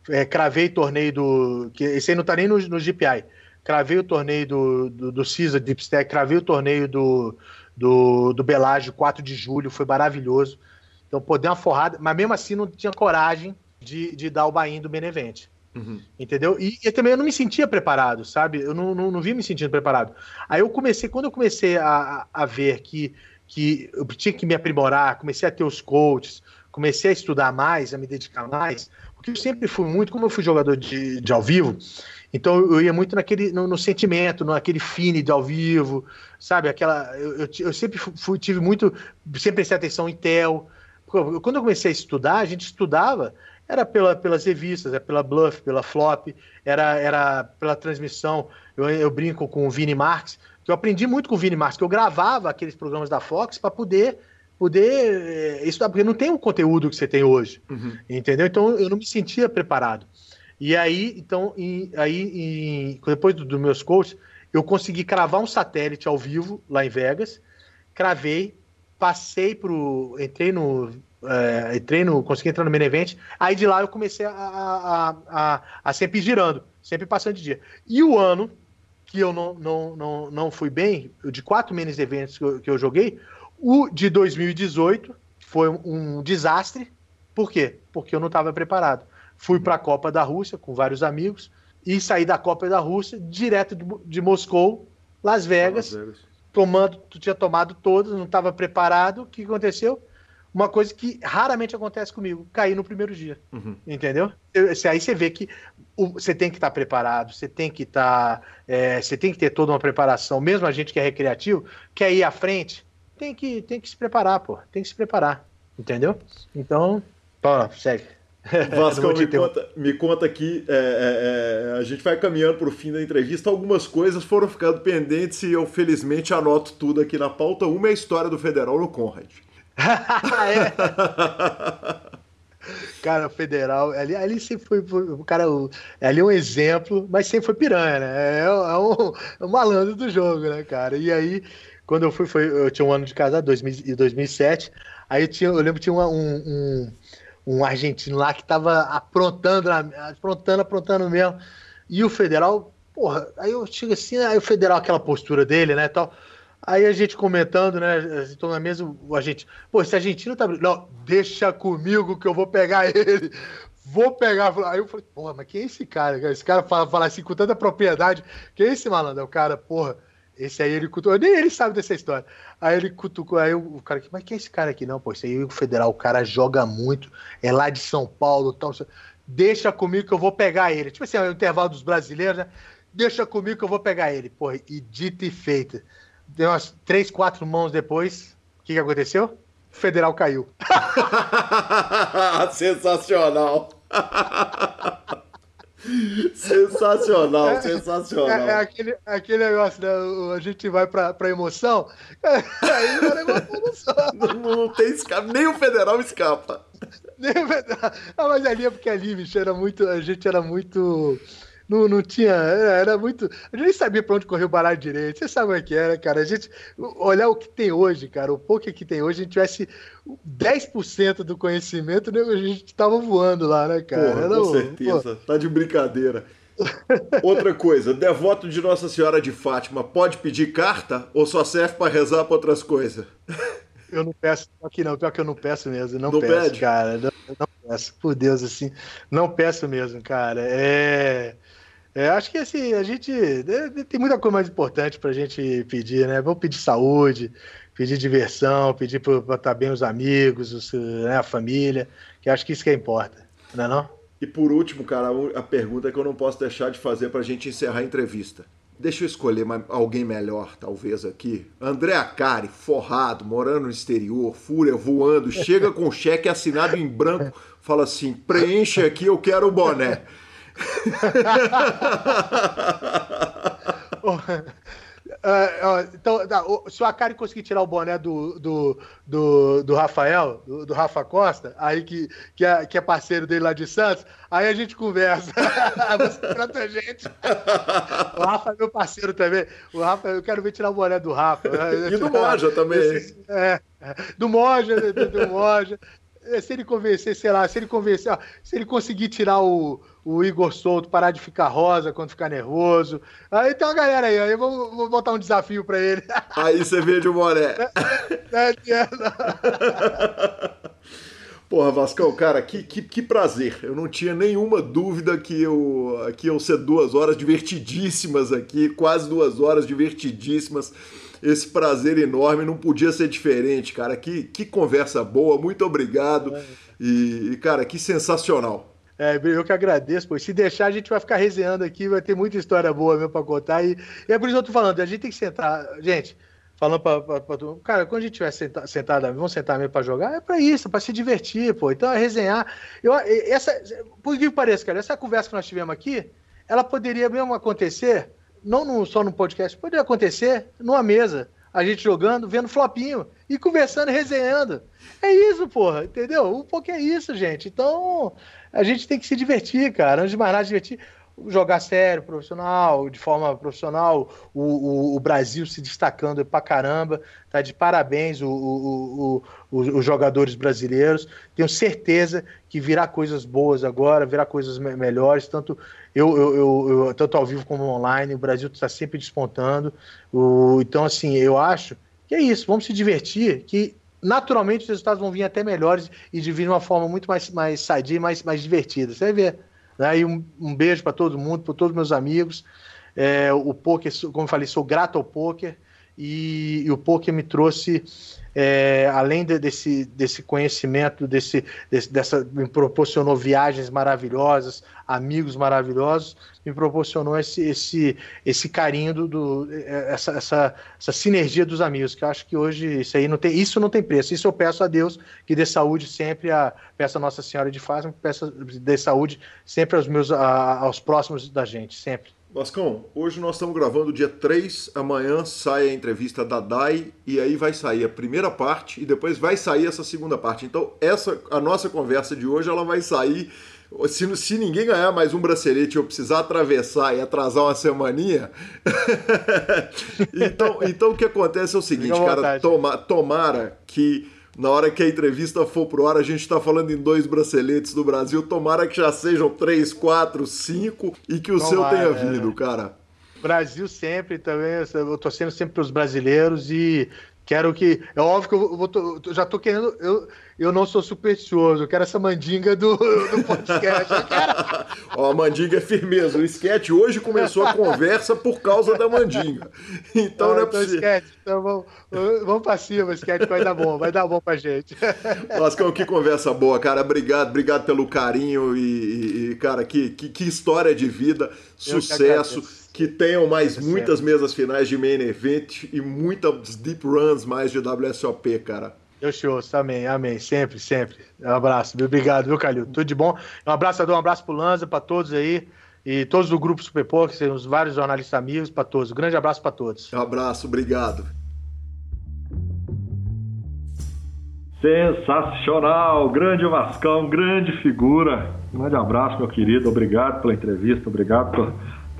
Speaker 3: é, cravei torneio do... que Esse aí não tá nem no, no GPI. Cravei o torneio do, do, do CISA Deep Stack, cravei o torneio do, do, do Belágio, 4 de julho, foi maravilhoso. Então, pô, dei uma forrada, mas mesmo assim não tinha coragem de, de dar o bain do Benevente. Uhum. Entendeu? E, e, também eu não me sentia preparado, sabe? Eu não, não, não vi me sentindo preparado. Aí eu comecei, quando eu comecei a, a ver que, que eu tinha que me aprimorar, comecei a ter os coaches, comecei a estudar mais, a me dedicar mais, porque eu sempre fui muito, como eu fui jogador de, de ao vivo, então eu ia muito naquele no, no sentimento, naquele fine de ao vivo, sabe? Aquela eu, eu, eu sempre fui, tive muito, sempre prestei atenção em tel. Quando eu comecei a estudar, a gente estudava era pela, pelas revistas, é pela Bluff, pela Flop, era, era pela transmissão. Eu, eu brinco com o Vini Marx, que eu aprendi muito com o Vini Marx, que eu gravava aqueles programas da Fox para poder poder eh, estudar, porque não tem o conteúdo que você tem hoje, uhum. entendeu? Então eu não me sentia preparado. E aí, então, e, aí e, depois dos do meus coaches, eu consegui cravar um satélite ao vivo lá em Vegas, cravei, passei pro, entrei no é, entrei no, consegui entrar no main event, aí de lá eu comecei a, a, a, a, sempre girando, sempre passando de dia. E o ano que eu não, não, não, não fui bem, de quatro main events que eu, que eu joguei, o de 2018 foi um desastre. Por quê? Porque eu não estava preparado. Fui para a Copa da Rússia com vários amigos e saí da Copa da Rússia direto de, Moscou, Las Vegas, Las Vegas, tomando, tinha tomado todas, não estava preparado. O que aconteceu? uma coisa que raramente acontece comigo, cair no primeiro dia. Uhum. Entendeu? Aí você vê que você tem que estar tá preparado, você tem que estar. Tá, é, você tem que ter toda uma preparação, mesmo a gente que é recreativo, quer ir à frente, tem que, tem que se preparar, pô. Tem que se preparar. Entendeu? Então, pô, segue.
Speaker 1: Vasco, me conta, me conta aqui, é, é, é, a gente vai caminhando para o fim da entrevista, algumas coisas foram ficando pendentes e eu felizmente anoto tudo aqui na pauta. Uma é a história do Federal no Conrad. é.
Speaker 3: Cara, federal, ali, ali sempre foi, o cara, ali é um exemplo, mas sempre foi piranha, né? É, é, um, é um malandro do jogo, né, cara? E aí, quando eu fui, foi, eu tinha um ano de casado, 2000, 2007, aí eu, tinha, eu lembro que tinha uma, um, um, um, argentino lá que tava aprontando, aprontando, aprontando mesmo, e o federal, porra, aí eu chego assim, aí o federal, aquela postura dele, né, tal, Aí a gente comentando, né? Estou na mesa, a gente, pô, esse argentino tá. Não, deixa comigo que eu vou pegar ele. Vou pegar. Aí eu falei, porra, mas quem é esse cara? Esse cara fala, fala assim com tanta propriedade. Quem é esse malandro? É o cara, porra. Esse aí ele cutucou, nem ele sabe dessa história. Aí ele cutucou, aí o cara, mas quem é esse cara aqui? Não, pô, esse aí é o federal, o cara joga muito, é lá de São Paulo, tal. Deixa comigo que eu vou pegar ele. Tipo assim, é o intervalo dos brasileiros, né? Deixa comigo que eu vou pegar ele. Porra, e dito e feito deu umas três, quatro mãos depois, o que, que aconteceu? O federal caiu.
Speaker 1: sensacional. sensacional, é, sensacional. É,
Speaker 3: é, aquele, aquele negócio, né? A gente vai pra, pra emoção, aí não é emoção.
Speaker 1: Não, não tem escape, nem o federal escapa.
Speaker 3: Nem o federal. Ah, mas ali é porque ali, bicho, era muito. A gente era muito não, não tinha. Era muito. A gente nem sabia pra onde correr o baralho direito. Você sabe o que era, cara. A gente. Olhar o que tem hoje, cara. O pouco que tem hoje, a gente tivesse 10% do conhecimento, né, a gente tava voando lá, né, cara?
Speaker 1: Porra, com certeza. Tá de brincadeira. Outra coisa, devoto de Nossa Senhora de Fátima pode pedir carta ou só serve para rezar para outras coisas?
Speaker 3: Eu não peço aqui não, pior que eu não peço mesmo, não, não peço, pede? cara. Não, não peço, por Deus, assim, não peço mesmo, cara. É é, acho que assim, a gente é, tem muita coisa mais importante para a gente pedir, né? Vamos pedir saúde, pedir diversão, pedir para estar tá bem os amigos, os, né, a família, que acho que isso que importa, não é não?
Speaker 1: E por último, cara, a pergunta que eu não posso deixar de fazer para a gente encerrar a entrevista. Deixa eu escolher alguém melhor, talvez, aqui. André Acari, forrado, morando no exterior, fúria voando, chega com cheque assinado em branco, fala assim: preenche aqui, eu quero o boné.
Speaker 3: Uh, então, tá, se o Akari conseguir tirar o boné do, do, do, do Rafael, do, do, Rafa Costa, aí que, que, é, que é parceiro dele lá de Santos, aí a gente conversa. Você trata a gente. O Rafa é meu parceiro também. O Rafa, eu quero ver tirar o boné do Rafa.
Speaker 1: E do Moja também.
Speaker 3: É, do Moja, do, do Moja. É, se ele convencer, sei lá, se ele convencer, ó, se ele conseguir tirar o, o Igor Souto, parar de ficar rosa quando ficar nervoso. Aí tem uma galera aí, aí vou, vou botar um desafio para ele.
Speaker 1: Aí você vende o Moré. É, é, Porra, Vascão, cara, que, que, que, prazer. Eu não tinha nenhuma dúvida que eu, que iam ser duas horas divertidíssimas aqui, quase duas horas divertidíssimas esse prazer enorme, não podia ser diferente, cara. Que, que conversa boa, muito obrigado. E, cara, que sensacional.
Speaker 3: É, eu que agradeço, pois se deixar a gente vai ficar resenhando aqui, vai ter muita história boa mesmo para contar. E, e, é por isso que eu tô falando, a gente tem que sentar, gente, falando para todo mundo, cara, quando a gente estiver sentado, sentado, vamos sentar mesmo para jogar, é para isso, para se divertir, pô. Então é resenhar. Eu, essa, por que pareça, cara, essa conversa que nós tivemos aqui, ela poderia mesmo acontecer não no, só no podcast, poderia acontecer numa mesa, a gente jogando, vendo flopinho e conversando resenhando. É isso, porra, entendeu? Um pouco é isso, gente. Então, a gente tem que se divertir, cara. Antes de mais nada, divertir jogar sério, profissional, de forma profissional, o, o, o, Brasil se destacando pra caramba, tá de parabéns o, os jogadores brasileiros, tenho certeza que virá coisas boas agora, virá coisas me melhores, tanto eu, eu, eu, eu, tanto ao vivo como online, o Brasil está sempre despontando, então assim, eu acho que é isso, vamos se divertir, que naturalmente os resultados vão vir até melhores e de vir de uma forma muito mais, mais sadia e mais, mais divertida, você vai ver né? E um, um beijo para todo mundo, para todos os meus amigos. É, o poker, como eu falei, sou grato ao poker e, e o poker me trouxe, é, além de, desse, desse conhecimento, desse, desse, dessa, me proporcionou viagens maravilhosas, amigos maravilhosos, me proporcionou esse, esse, esse carinho, do, do essa, essa, essa, sinergia dos amigos, que eu acho que hoje isso aí não tem, isso não tem preço. Isso eu peço a Deus que dê saúde sempre, a, peço a Nossa Senhora de Fátima, que dê saúde sempre aos meus, a, aos próximos da gente, sempre.
Speaker 1: Vascão, hoje nós estamos gravando dia 3, amanhã sai a entrevista da DAI e aí vai sair a primeira parte e depois vai sair essa segunda parte. Então, essa a nossa conversa de hoje ela vai sair se, se ninguém ganhar mais um bracelete eu precisar atravessar e atrasar uma semaninha. então, então o que acontece é o seguinte, cara, toma, tomara que na hora que a entrevista for pro ar, a gente está falando em dois braceletes do Brasil. Tomara que já sejam três, quatro, cinco e que o tomara, seu tenha é. vindo, cara.
Speaker 3: Brasil sempre também, eu torcendo sempre para os brasileiros e quero que. É óbvio que eu, vou, eu já tô querendo. Eu, eu não sou supersticioso, eu quero essa mandinga do, do podcast.
Speaker 1: Ó, a mandinga é firmeza. O sketch hoje começou a conversa por causa da mandinga. Então ah, não é então, possível. Sketch,
Speaker 3: então vamos, vamos pra cima, sketch, vai dar bom, vai dar bom pra gente.
Speaker 1: Lascão, que conversa boa, cara. Obrigado, obrigado pelo carinho e, e cara, que, que, que, história de vida, sucesso. Que, tenham mais é muitas certo. mesas finais de main event e muitas deep runs mais de WSOP, cara.
Speaker 3: Eu show, amém, amém. Sempre, sempre. Um abraço. Obrigado, viu, Calil? Tudo de bom. Um abraço, um abraço pro Lanza, para todos aí. E todos do grupo Super Poker, os vários jornalistas amigos, para todos. Um grande abraço para todos.
Speaker 1: Um abraço, obrigado.
Speaker 2: Sensacional, grande Vascão, grande figura. Um grande abraço, meu querido. Obrigado pela entrevista, obrigado por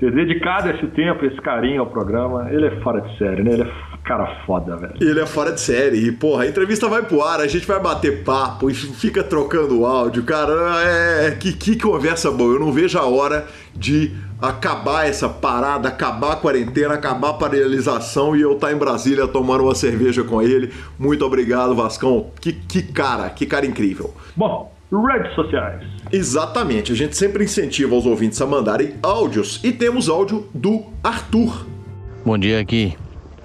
Speaker 2: ter dedicado esse tempo, esse carinho ao programa. Ele é fora de série, né? Ele é cara foda, velho.
Speaker 1: Ele é fora de série. E, porra, a entrevista vai pro ar, a gente vai bater papo e fica trocando áudio. Cara, é, é. Que, que conversa boa. Eu não vejo a hora de acabar essa parada, acabar a quarentena, acabar a paralisação e eu estar tá em Brasília tomando uma cerveja com ele. Muito obrigado, Vascão. Que, que cara, que cara incrível.
Speaker 2: Bom, redes sociais.
Speaker 1: Exatamente, a gente sempre incentiva os ouvintes a mandarem áudios e temos áudio do Arthur.
Speaker 4: Bom dia aqui,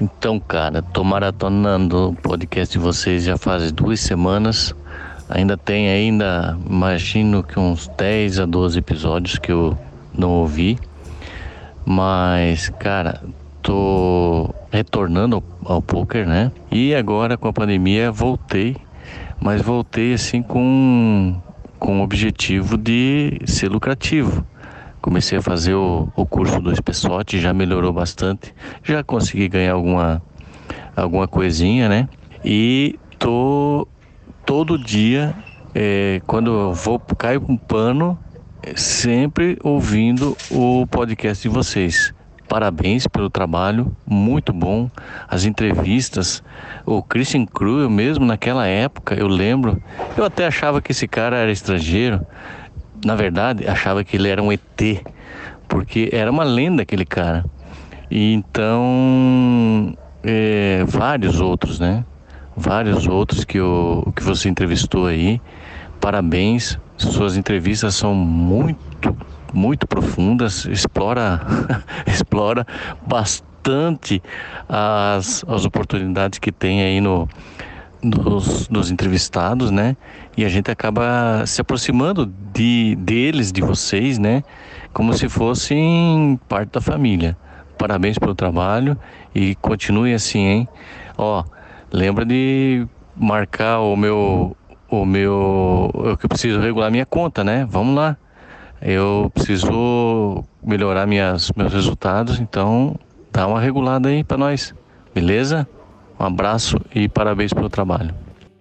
Speaker 4: então, cara, tô maratonando o podcast de vocês já faz duas semanas. Ainda tem ainda, imagino que uns 10 a 12 episódios que eu não ouvi. Mas, cara, tô retornando ao, ao poker, né? E agora com a pandemia voltei, mas voltei assim com com o objetivo de ser lucrativo Comecei a fazer o, o curso do Espessote, já melhorou bastante. Já consegui ganhar alguma, alguma coisinha, né? E tô todo dia, é, quando eu vou, caio com pano, sempre ouvindo o podcast de vocês. Parabéns pelo trabalho, muito bom. As entrevistas, o Christian Cruel mesmo naquela época, eu lembro, eu até achava que esse cara era estrangeiro. Na verdade, achava que ele era um ET, porque era uma lenda aquele cara. E então, é, vários outros, né? Vários outros que, o, que você entrevistou aí. Parabéns, suas entrevistas são muito muito profundas, explora, explora bastante as, as oportunidades que tem aí no, dos, dos entrevistados, né? E a gente acaba se aproximando de, deles, de vocês, né? Como se fossem parte da família. Parabéns pelo trabalho e continue assim, hein? Ó, lembra de marcar o meu o meu eu que preciso regular minha conta, né? Vamos lá eu preciso melhorar minhas, meus resultados, então dá uma regulada aí para nós, beleza? Um abraço e parabéns pelo trabalho.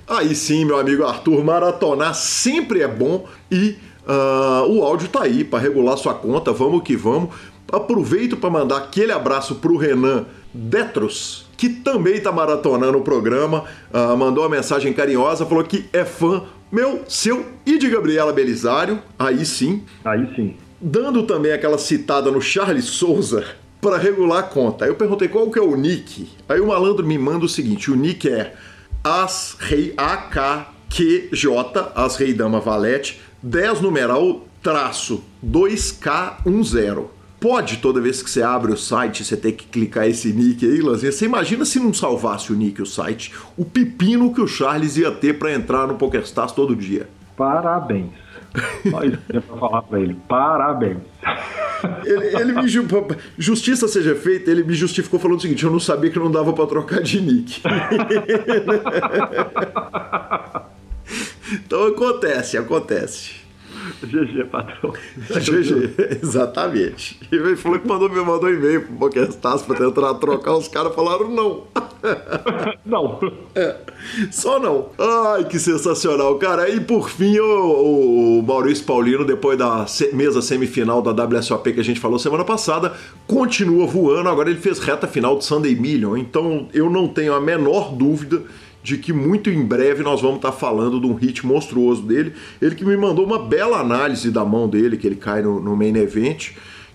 Speaker 1: Aí sim, meu amigo Arthur, maratonar sempre é bom e uh, o áudio tá aí para regular sua conta, vamos que vamos. Aproveito para mandar aquele abraço pro Renan Detros, que também tá maratonando o programa, uh, mandou uma mensagem carinhosa, falou que é fã meu, seu e de Gabriela Belisário, aí sim.
Speaker 2: Aí sim.
Speaker 1: Dando também aquela citada no Charles Souza para regular a conta. Aí eu perguntei qual que é o nick. Aí o malandro me manda o seguinte: o nick é As Rei AKQJ, As Rei Dama Valete, 10 numeral traço 2K10. Pode, toda vez que você abre o site, você ter que clicar esse nick aí, Lanzinha. Você imagina se não salvasse o nick o site, o pepino que o Charles ia ter para entrar no PokerStars todo dia.
Speaker 2: Parabéns. Só isso que pra falar pra ele. Parabéns.
Speaker 1: Ele, ele me justiça seja feita, ele me justificou falando o seguinte: eu não sabia que não dava para trocar de nick. então acontece, acontece.
Speaker 2: GG, patrão.
Speaker 1: GG, exatamente. E ele falou que mandou, me mandou um e-mail pro Pokéstars pra tentar trocar, os caras falaram não.
Speaker 2: Não.
Speaker 1: É, só não. Ai, que sensacional, cara. E por fim, o, o Maurício Paulino, depois da mesa semifinal da WSOP que a gente falou semana passada, continua voando. Agora ele fez reta final do Sunday Million. Então eu não tenho a menor dúvida de que muito em breve nós vamos estar falando de um hit monstruoso dele. Ele que me mandou uma bela análise da mão dele, que ele cai no, no main event,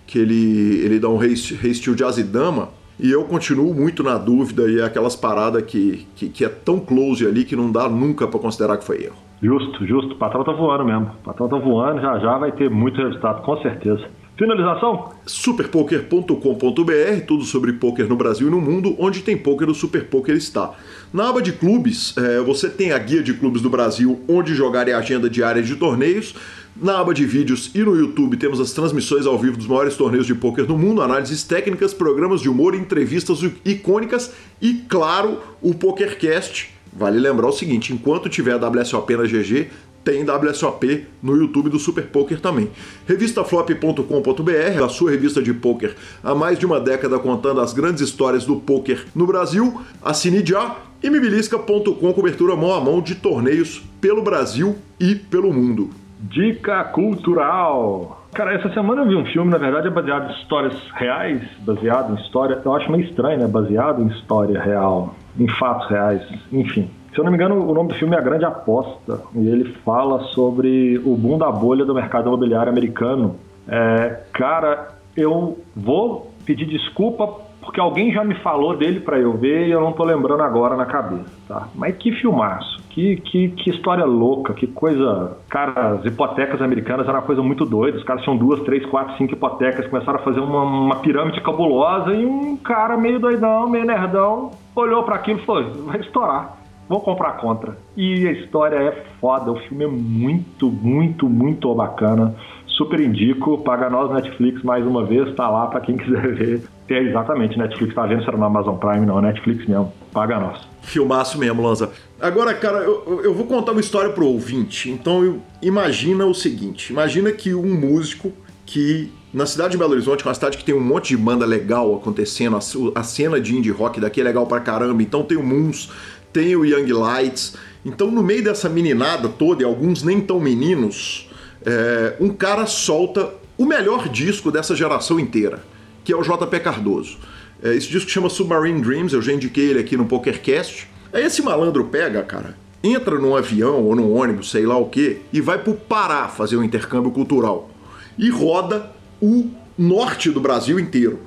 Speaker 1: que ele, ele dá um resteel de Azidama. E eu continuo muito na dúvida e é aquelas paradas que, que, que, é tão close ali que não dá nunca para considerar que foi erro.
Speaker 2: Justo, justo. O patrão tá voando mesmo. O patrão tá voando, já já vai ter muito resultado, com certeza. Finalização?
Speaker 1: Superpoker.com.br, tudo sobre poker no Brasil e no mundo, onde tem poker, o Super Poker está. Na aba de clubes, é, você tem a guia de clubes do Brasil, onde jogar e a agenda diária de torneios. Na aba de vídeos e no YouTube temos as transmissões ao vivo dos maiores torneios de poker do mundo, análises técnicas, programas de humor, entrevistas icônicas e, claro, o PokerCast. Vale lembrar o seguinte: enquanto tiver a WSOP na GG, tem WSOP no YouTube do Super Poker também. Revistaflop.com.br, a sua revista de poker há mais de uma década contando as grandes histórias do poker no Brasil. Assine já e mibilisca.com, cobertura mão a mão de torneios pelo Brasil e pelo mundo.
Speaker 2: Dica cultural. Cara, essa semana eu vi um filme, na verdade é baseado em histórias reais, baseado em história. Eu acho meio estranho, né? Baseado em história real, em fatos reais, enfim. Se eu não me engano, o nome do filme é A Grande Aposta, e ele fala sobre o boom da bolha do mercado imobiliário americano. É, cara, eu vou pedir desculpa porque alguém já me falou dele para eu ver e eu não tô lembrando agora na cabeça, tá? Mas que filmaço, que, que, que história louca, que coisa. Cara, as hipotecas americanas era uma coisa muito doida. Os caras tinham duas, três, quatro, cinco hipotecas, começaram a fazer uma, uma pirâmide cabulosa e um cara meio doidão, meio nerdão, olhou para aquilo e falou: vai estourar vou comprar contra. E a história é foda, o filme é muito, muito, muito bacana. Super indico, paga nós Netflix mais uma vez, tá lá para quem quiser ver. É exatamente, Netflix tá vendo se era no Amazon Prime, não, Netflix mesmo. Paga nós.
Speaker 1: Filmaço mesmo, Lanza. Agora, cara, eu, eu vou contar uma história pro ouvinte. Então, imagina o seguinte: imagina que um músico que na cidade de Belo Horizonte, é uma cidade que tem um monte de banda legal acontecendo, a, a cena de indie rock daqui é legal pra caramba, então tem o Moons, tem o Young Lights. Então, no meio dessa meninada toda, e alguns nem tão meninos, é, um cara solta o melhor disco dessa geração inteira, que é o JP Cardoso. É, esse disco chama Submarine Dreams, eu já indiquei ele aqui no PokerCast. Aí esse malandro pega, cara, entra num avião ou num ônibus, sei lá o que, e vai pro Pará fazer um intercâmbio cultural. E roda o norte do Brasil inteiro.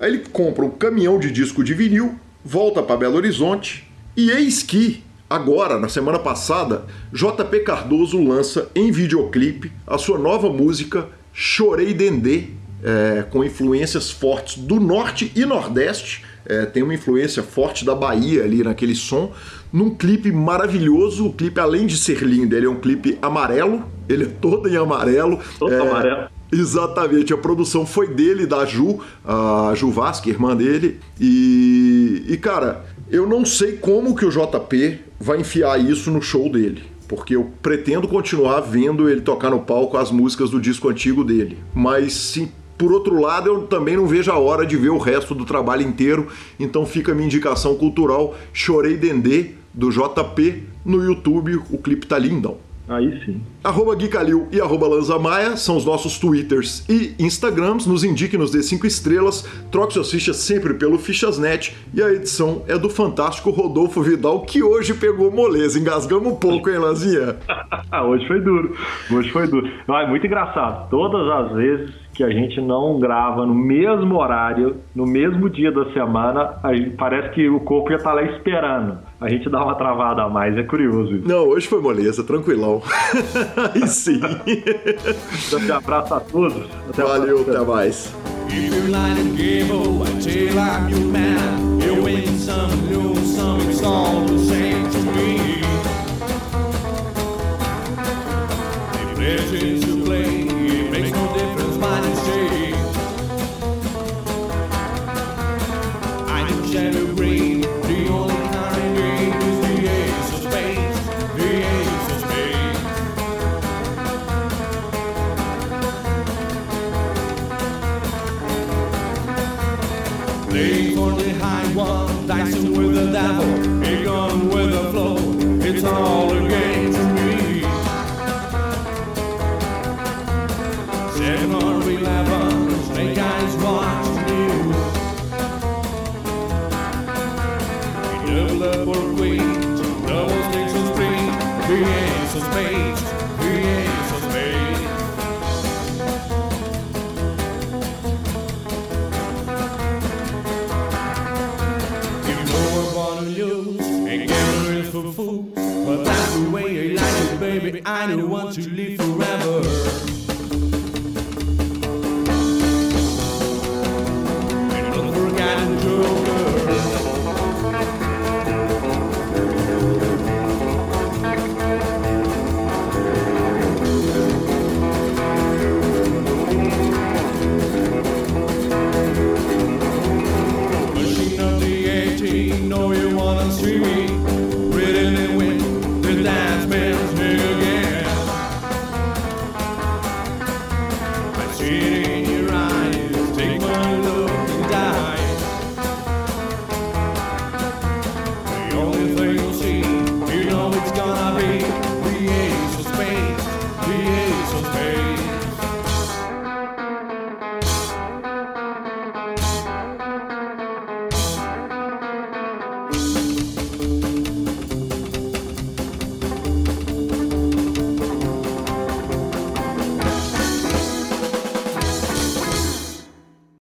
Speaker 1: Aí ele compra um caminhão de disco de vinil, volta para Belo Horizonte e eis que Agora, na semana passada, JP Cardoso lança em videoclipe a sua nova música Chorei Dendê, é, com influências fortes do norte e nordeste. É, tem uma influência forte da Bahia ali naquele som, num clipe maravilhoso. O clipe, além de ser lindo, ele é um clipe amarelo, ele é todo em amarelo.
Speaker 2: Todo
Speaker 1: é,
Speaker 2: amarelo.
Speaker 1: Exatamente, a produção foi dele, da Ju, a Ju Vasque, irmã dele. E, e, cara, eu não sei como que o JP vai enfiar isso no show dele. Porque eu pretendo continuar vendo ele tocar no palco as músicas do disco antigo dele. Mas sim, por outro lado, eu também não vejo a hora de ver o resto do trabalho inteiro. Então fica a minha indicação cultural Chorei Dendê, do JP, no YouTube. O clipe tá lindão.
Speaker 2: Aí sim.
Speaker 1: Arroba Gui Calil e arroba Lanza Maia são os nossos Twitters e Instagrams. Nos indique, nos dê 5 estrelas. Troque suas fichas sempre pelo Fichasnet. E a edição é do fantástico Rodolfo Vidal, que hoje pegou moleza. Engasgamos um pouco, hein, Lanzinha?
Speaker 2: hoje foi duro. Hoje foi duro. é muito engraçado. Todas as vezes que a gente não grava no mesmo horário, no mesmo dia da semana, gente, parece que o corpo já tá lá esperando. A gente dá uma travada a mais, é curioso isso.
Speaker 1: Não, hoje foi moleza, tranquilão. Aí sim.
Speaker 2: Então, um abraço a todos.
Speaker 1: Até Valeu, até mais.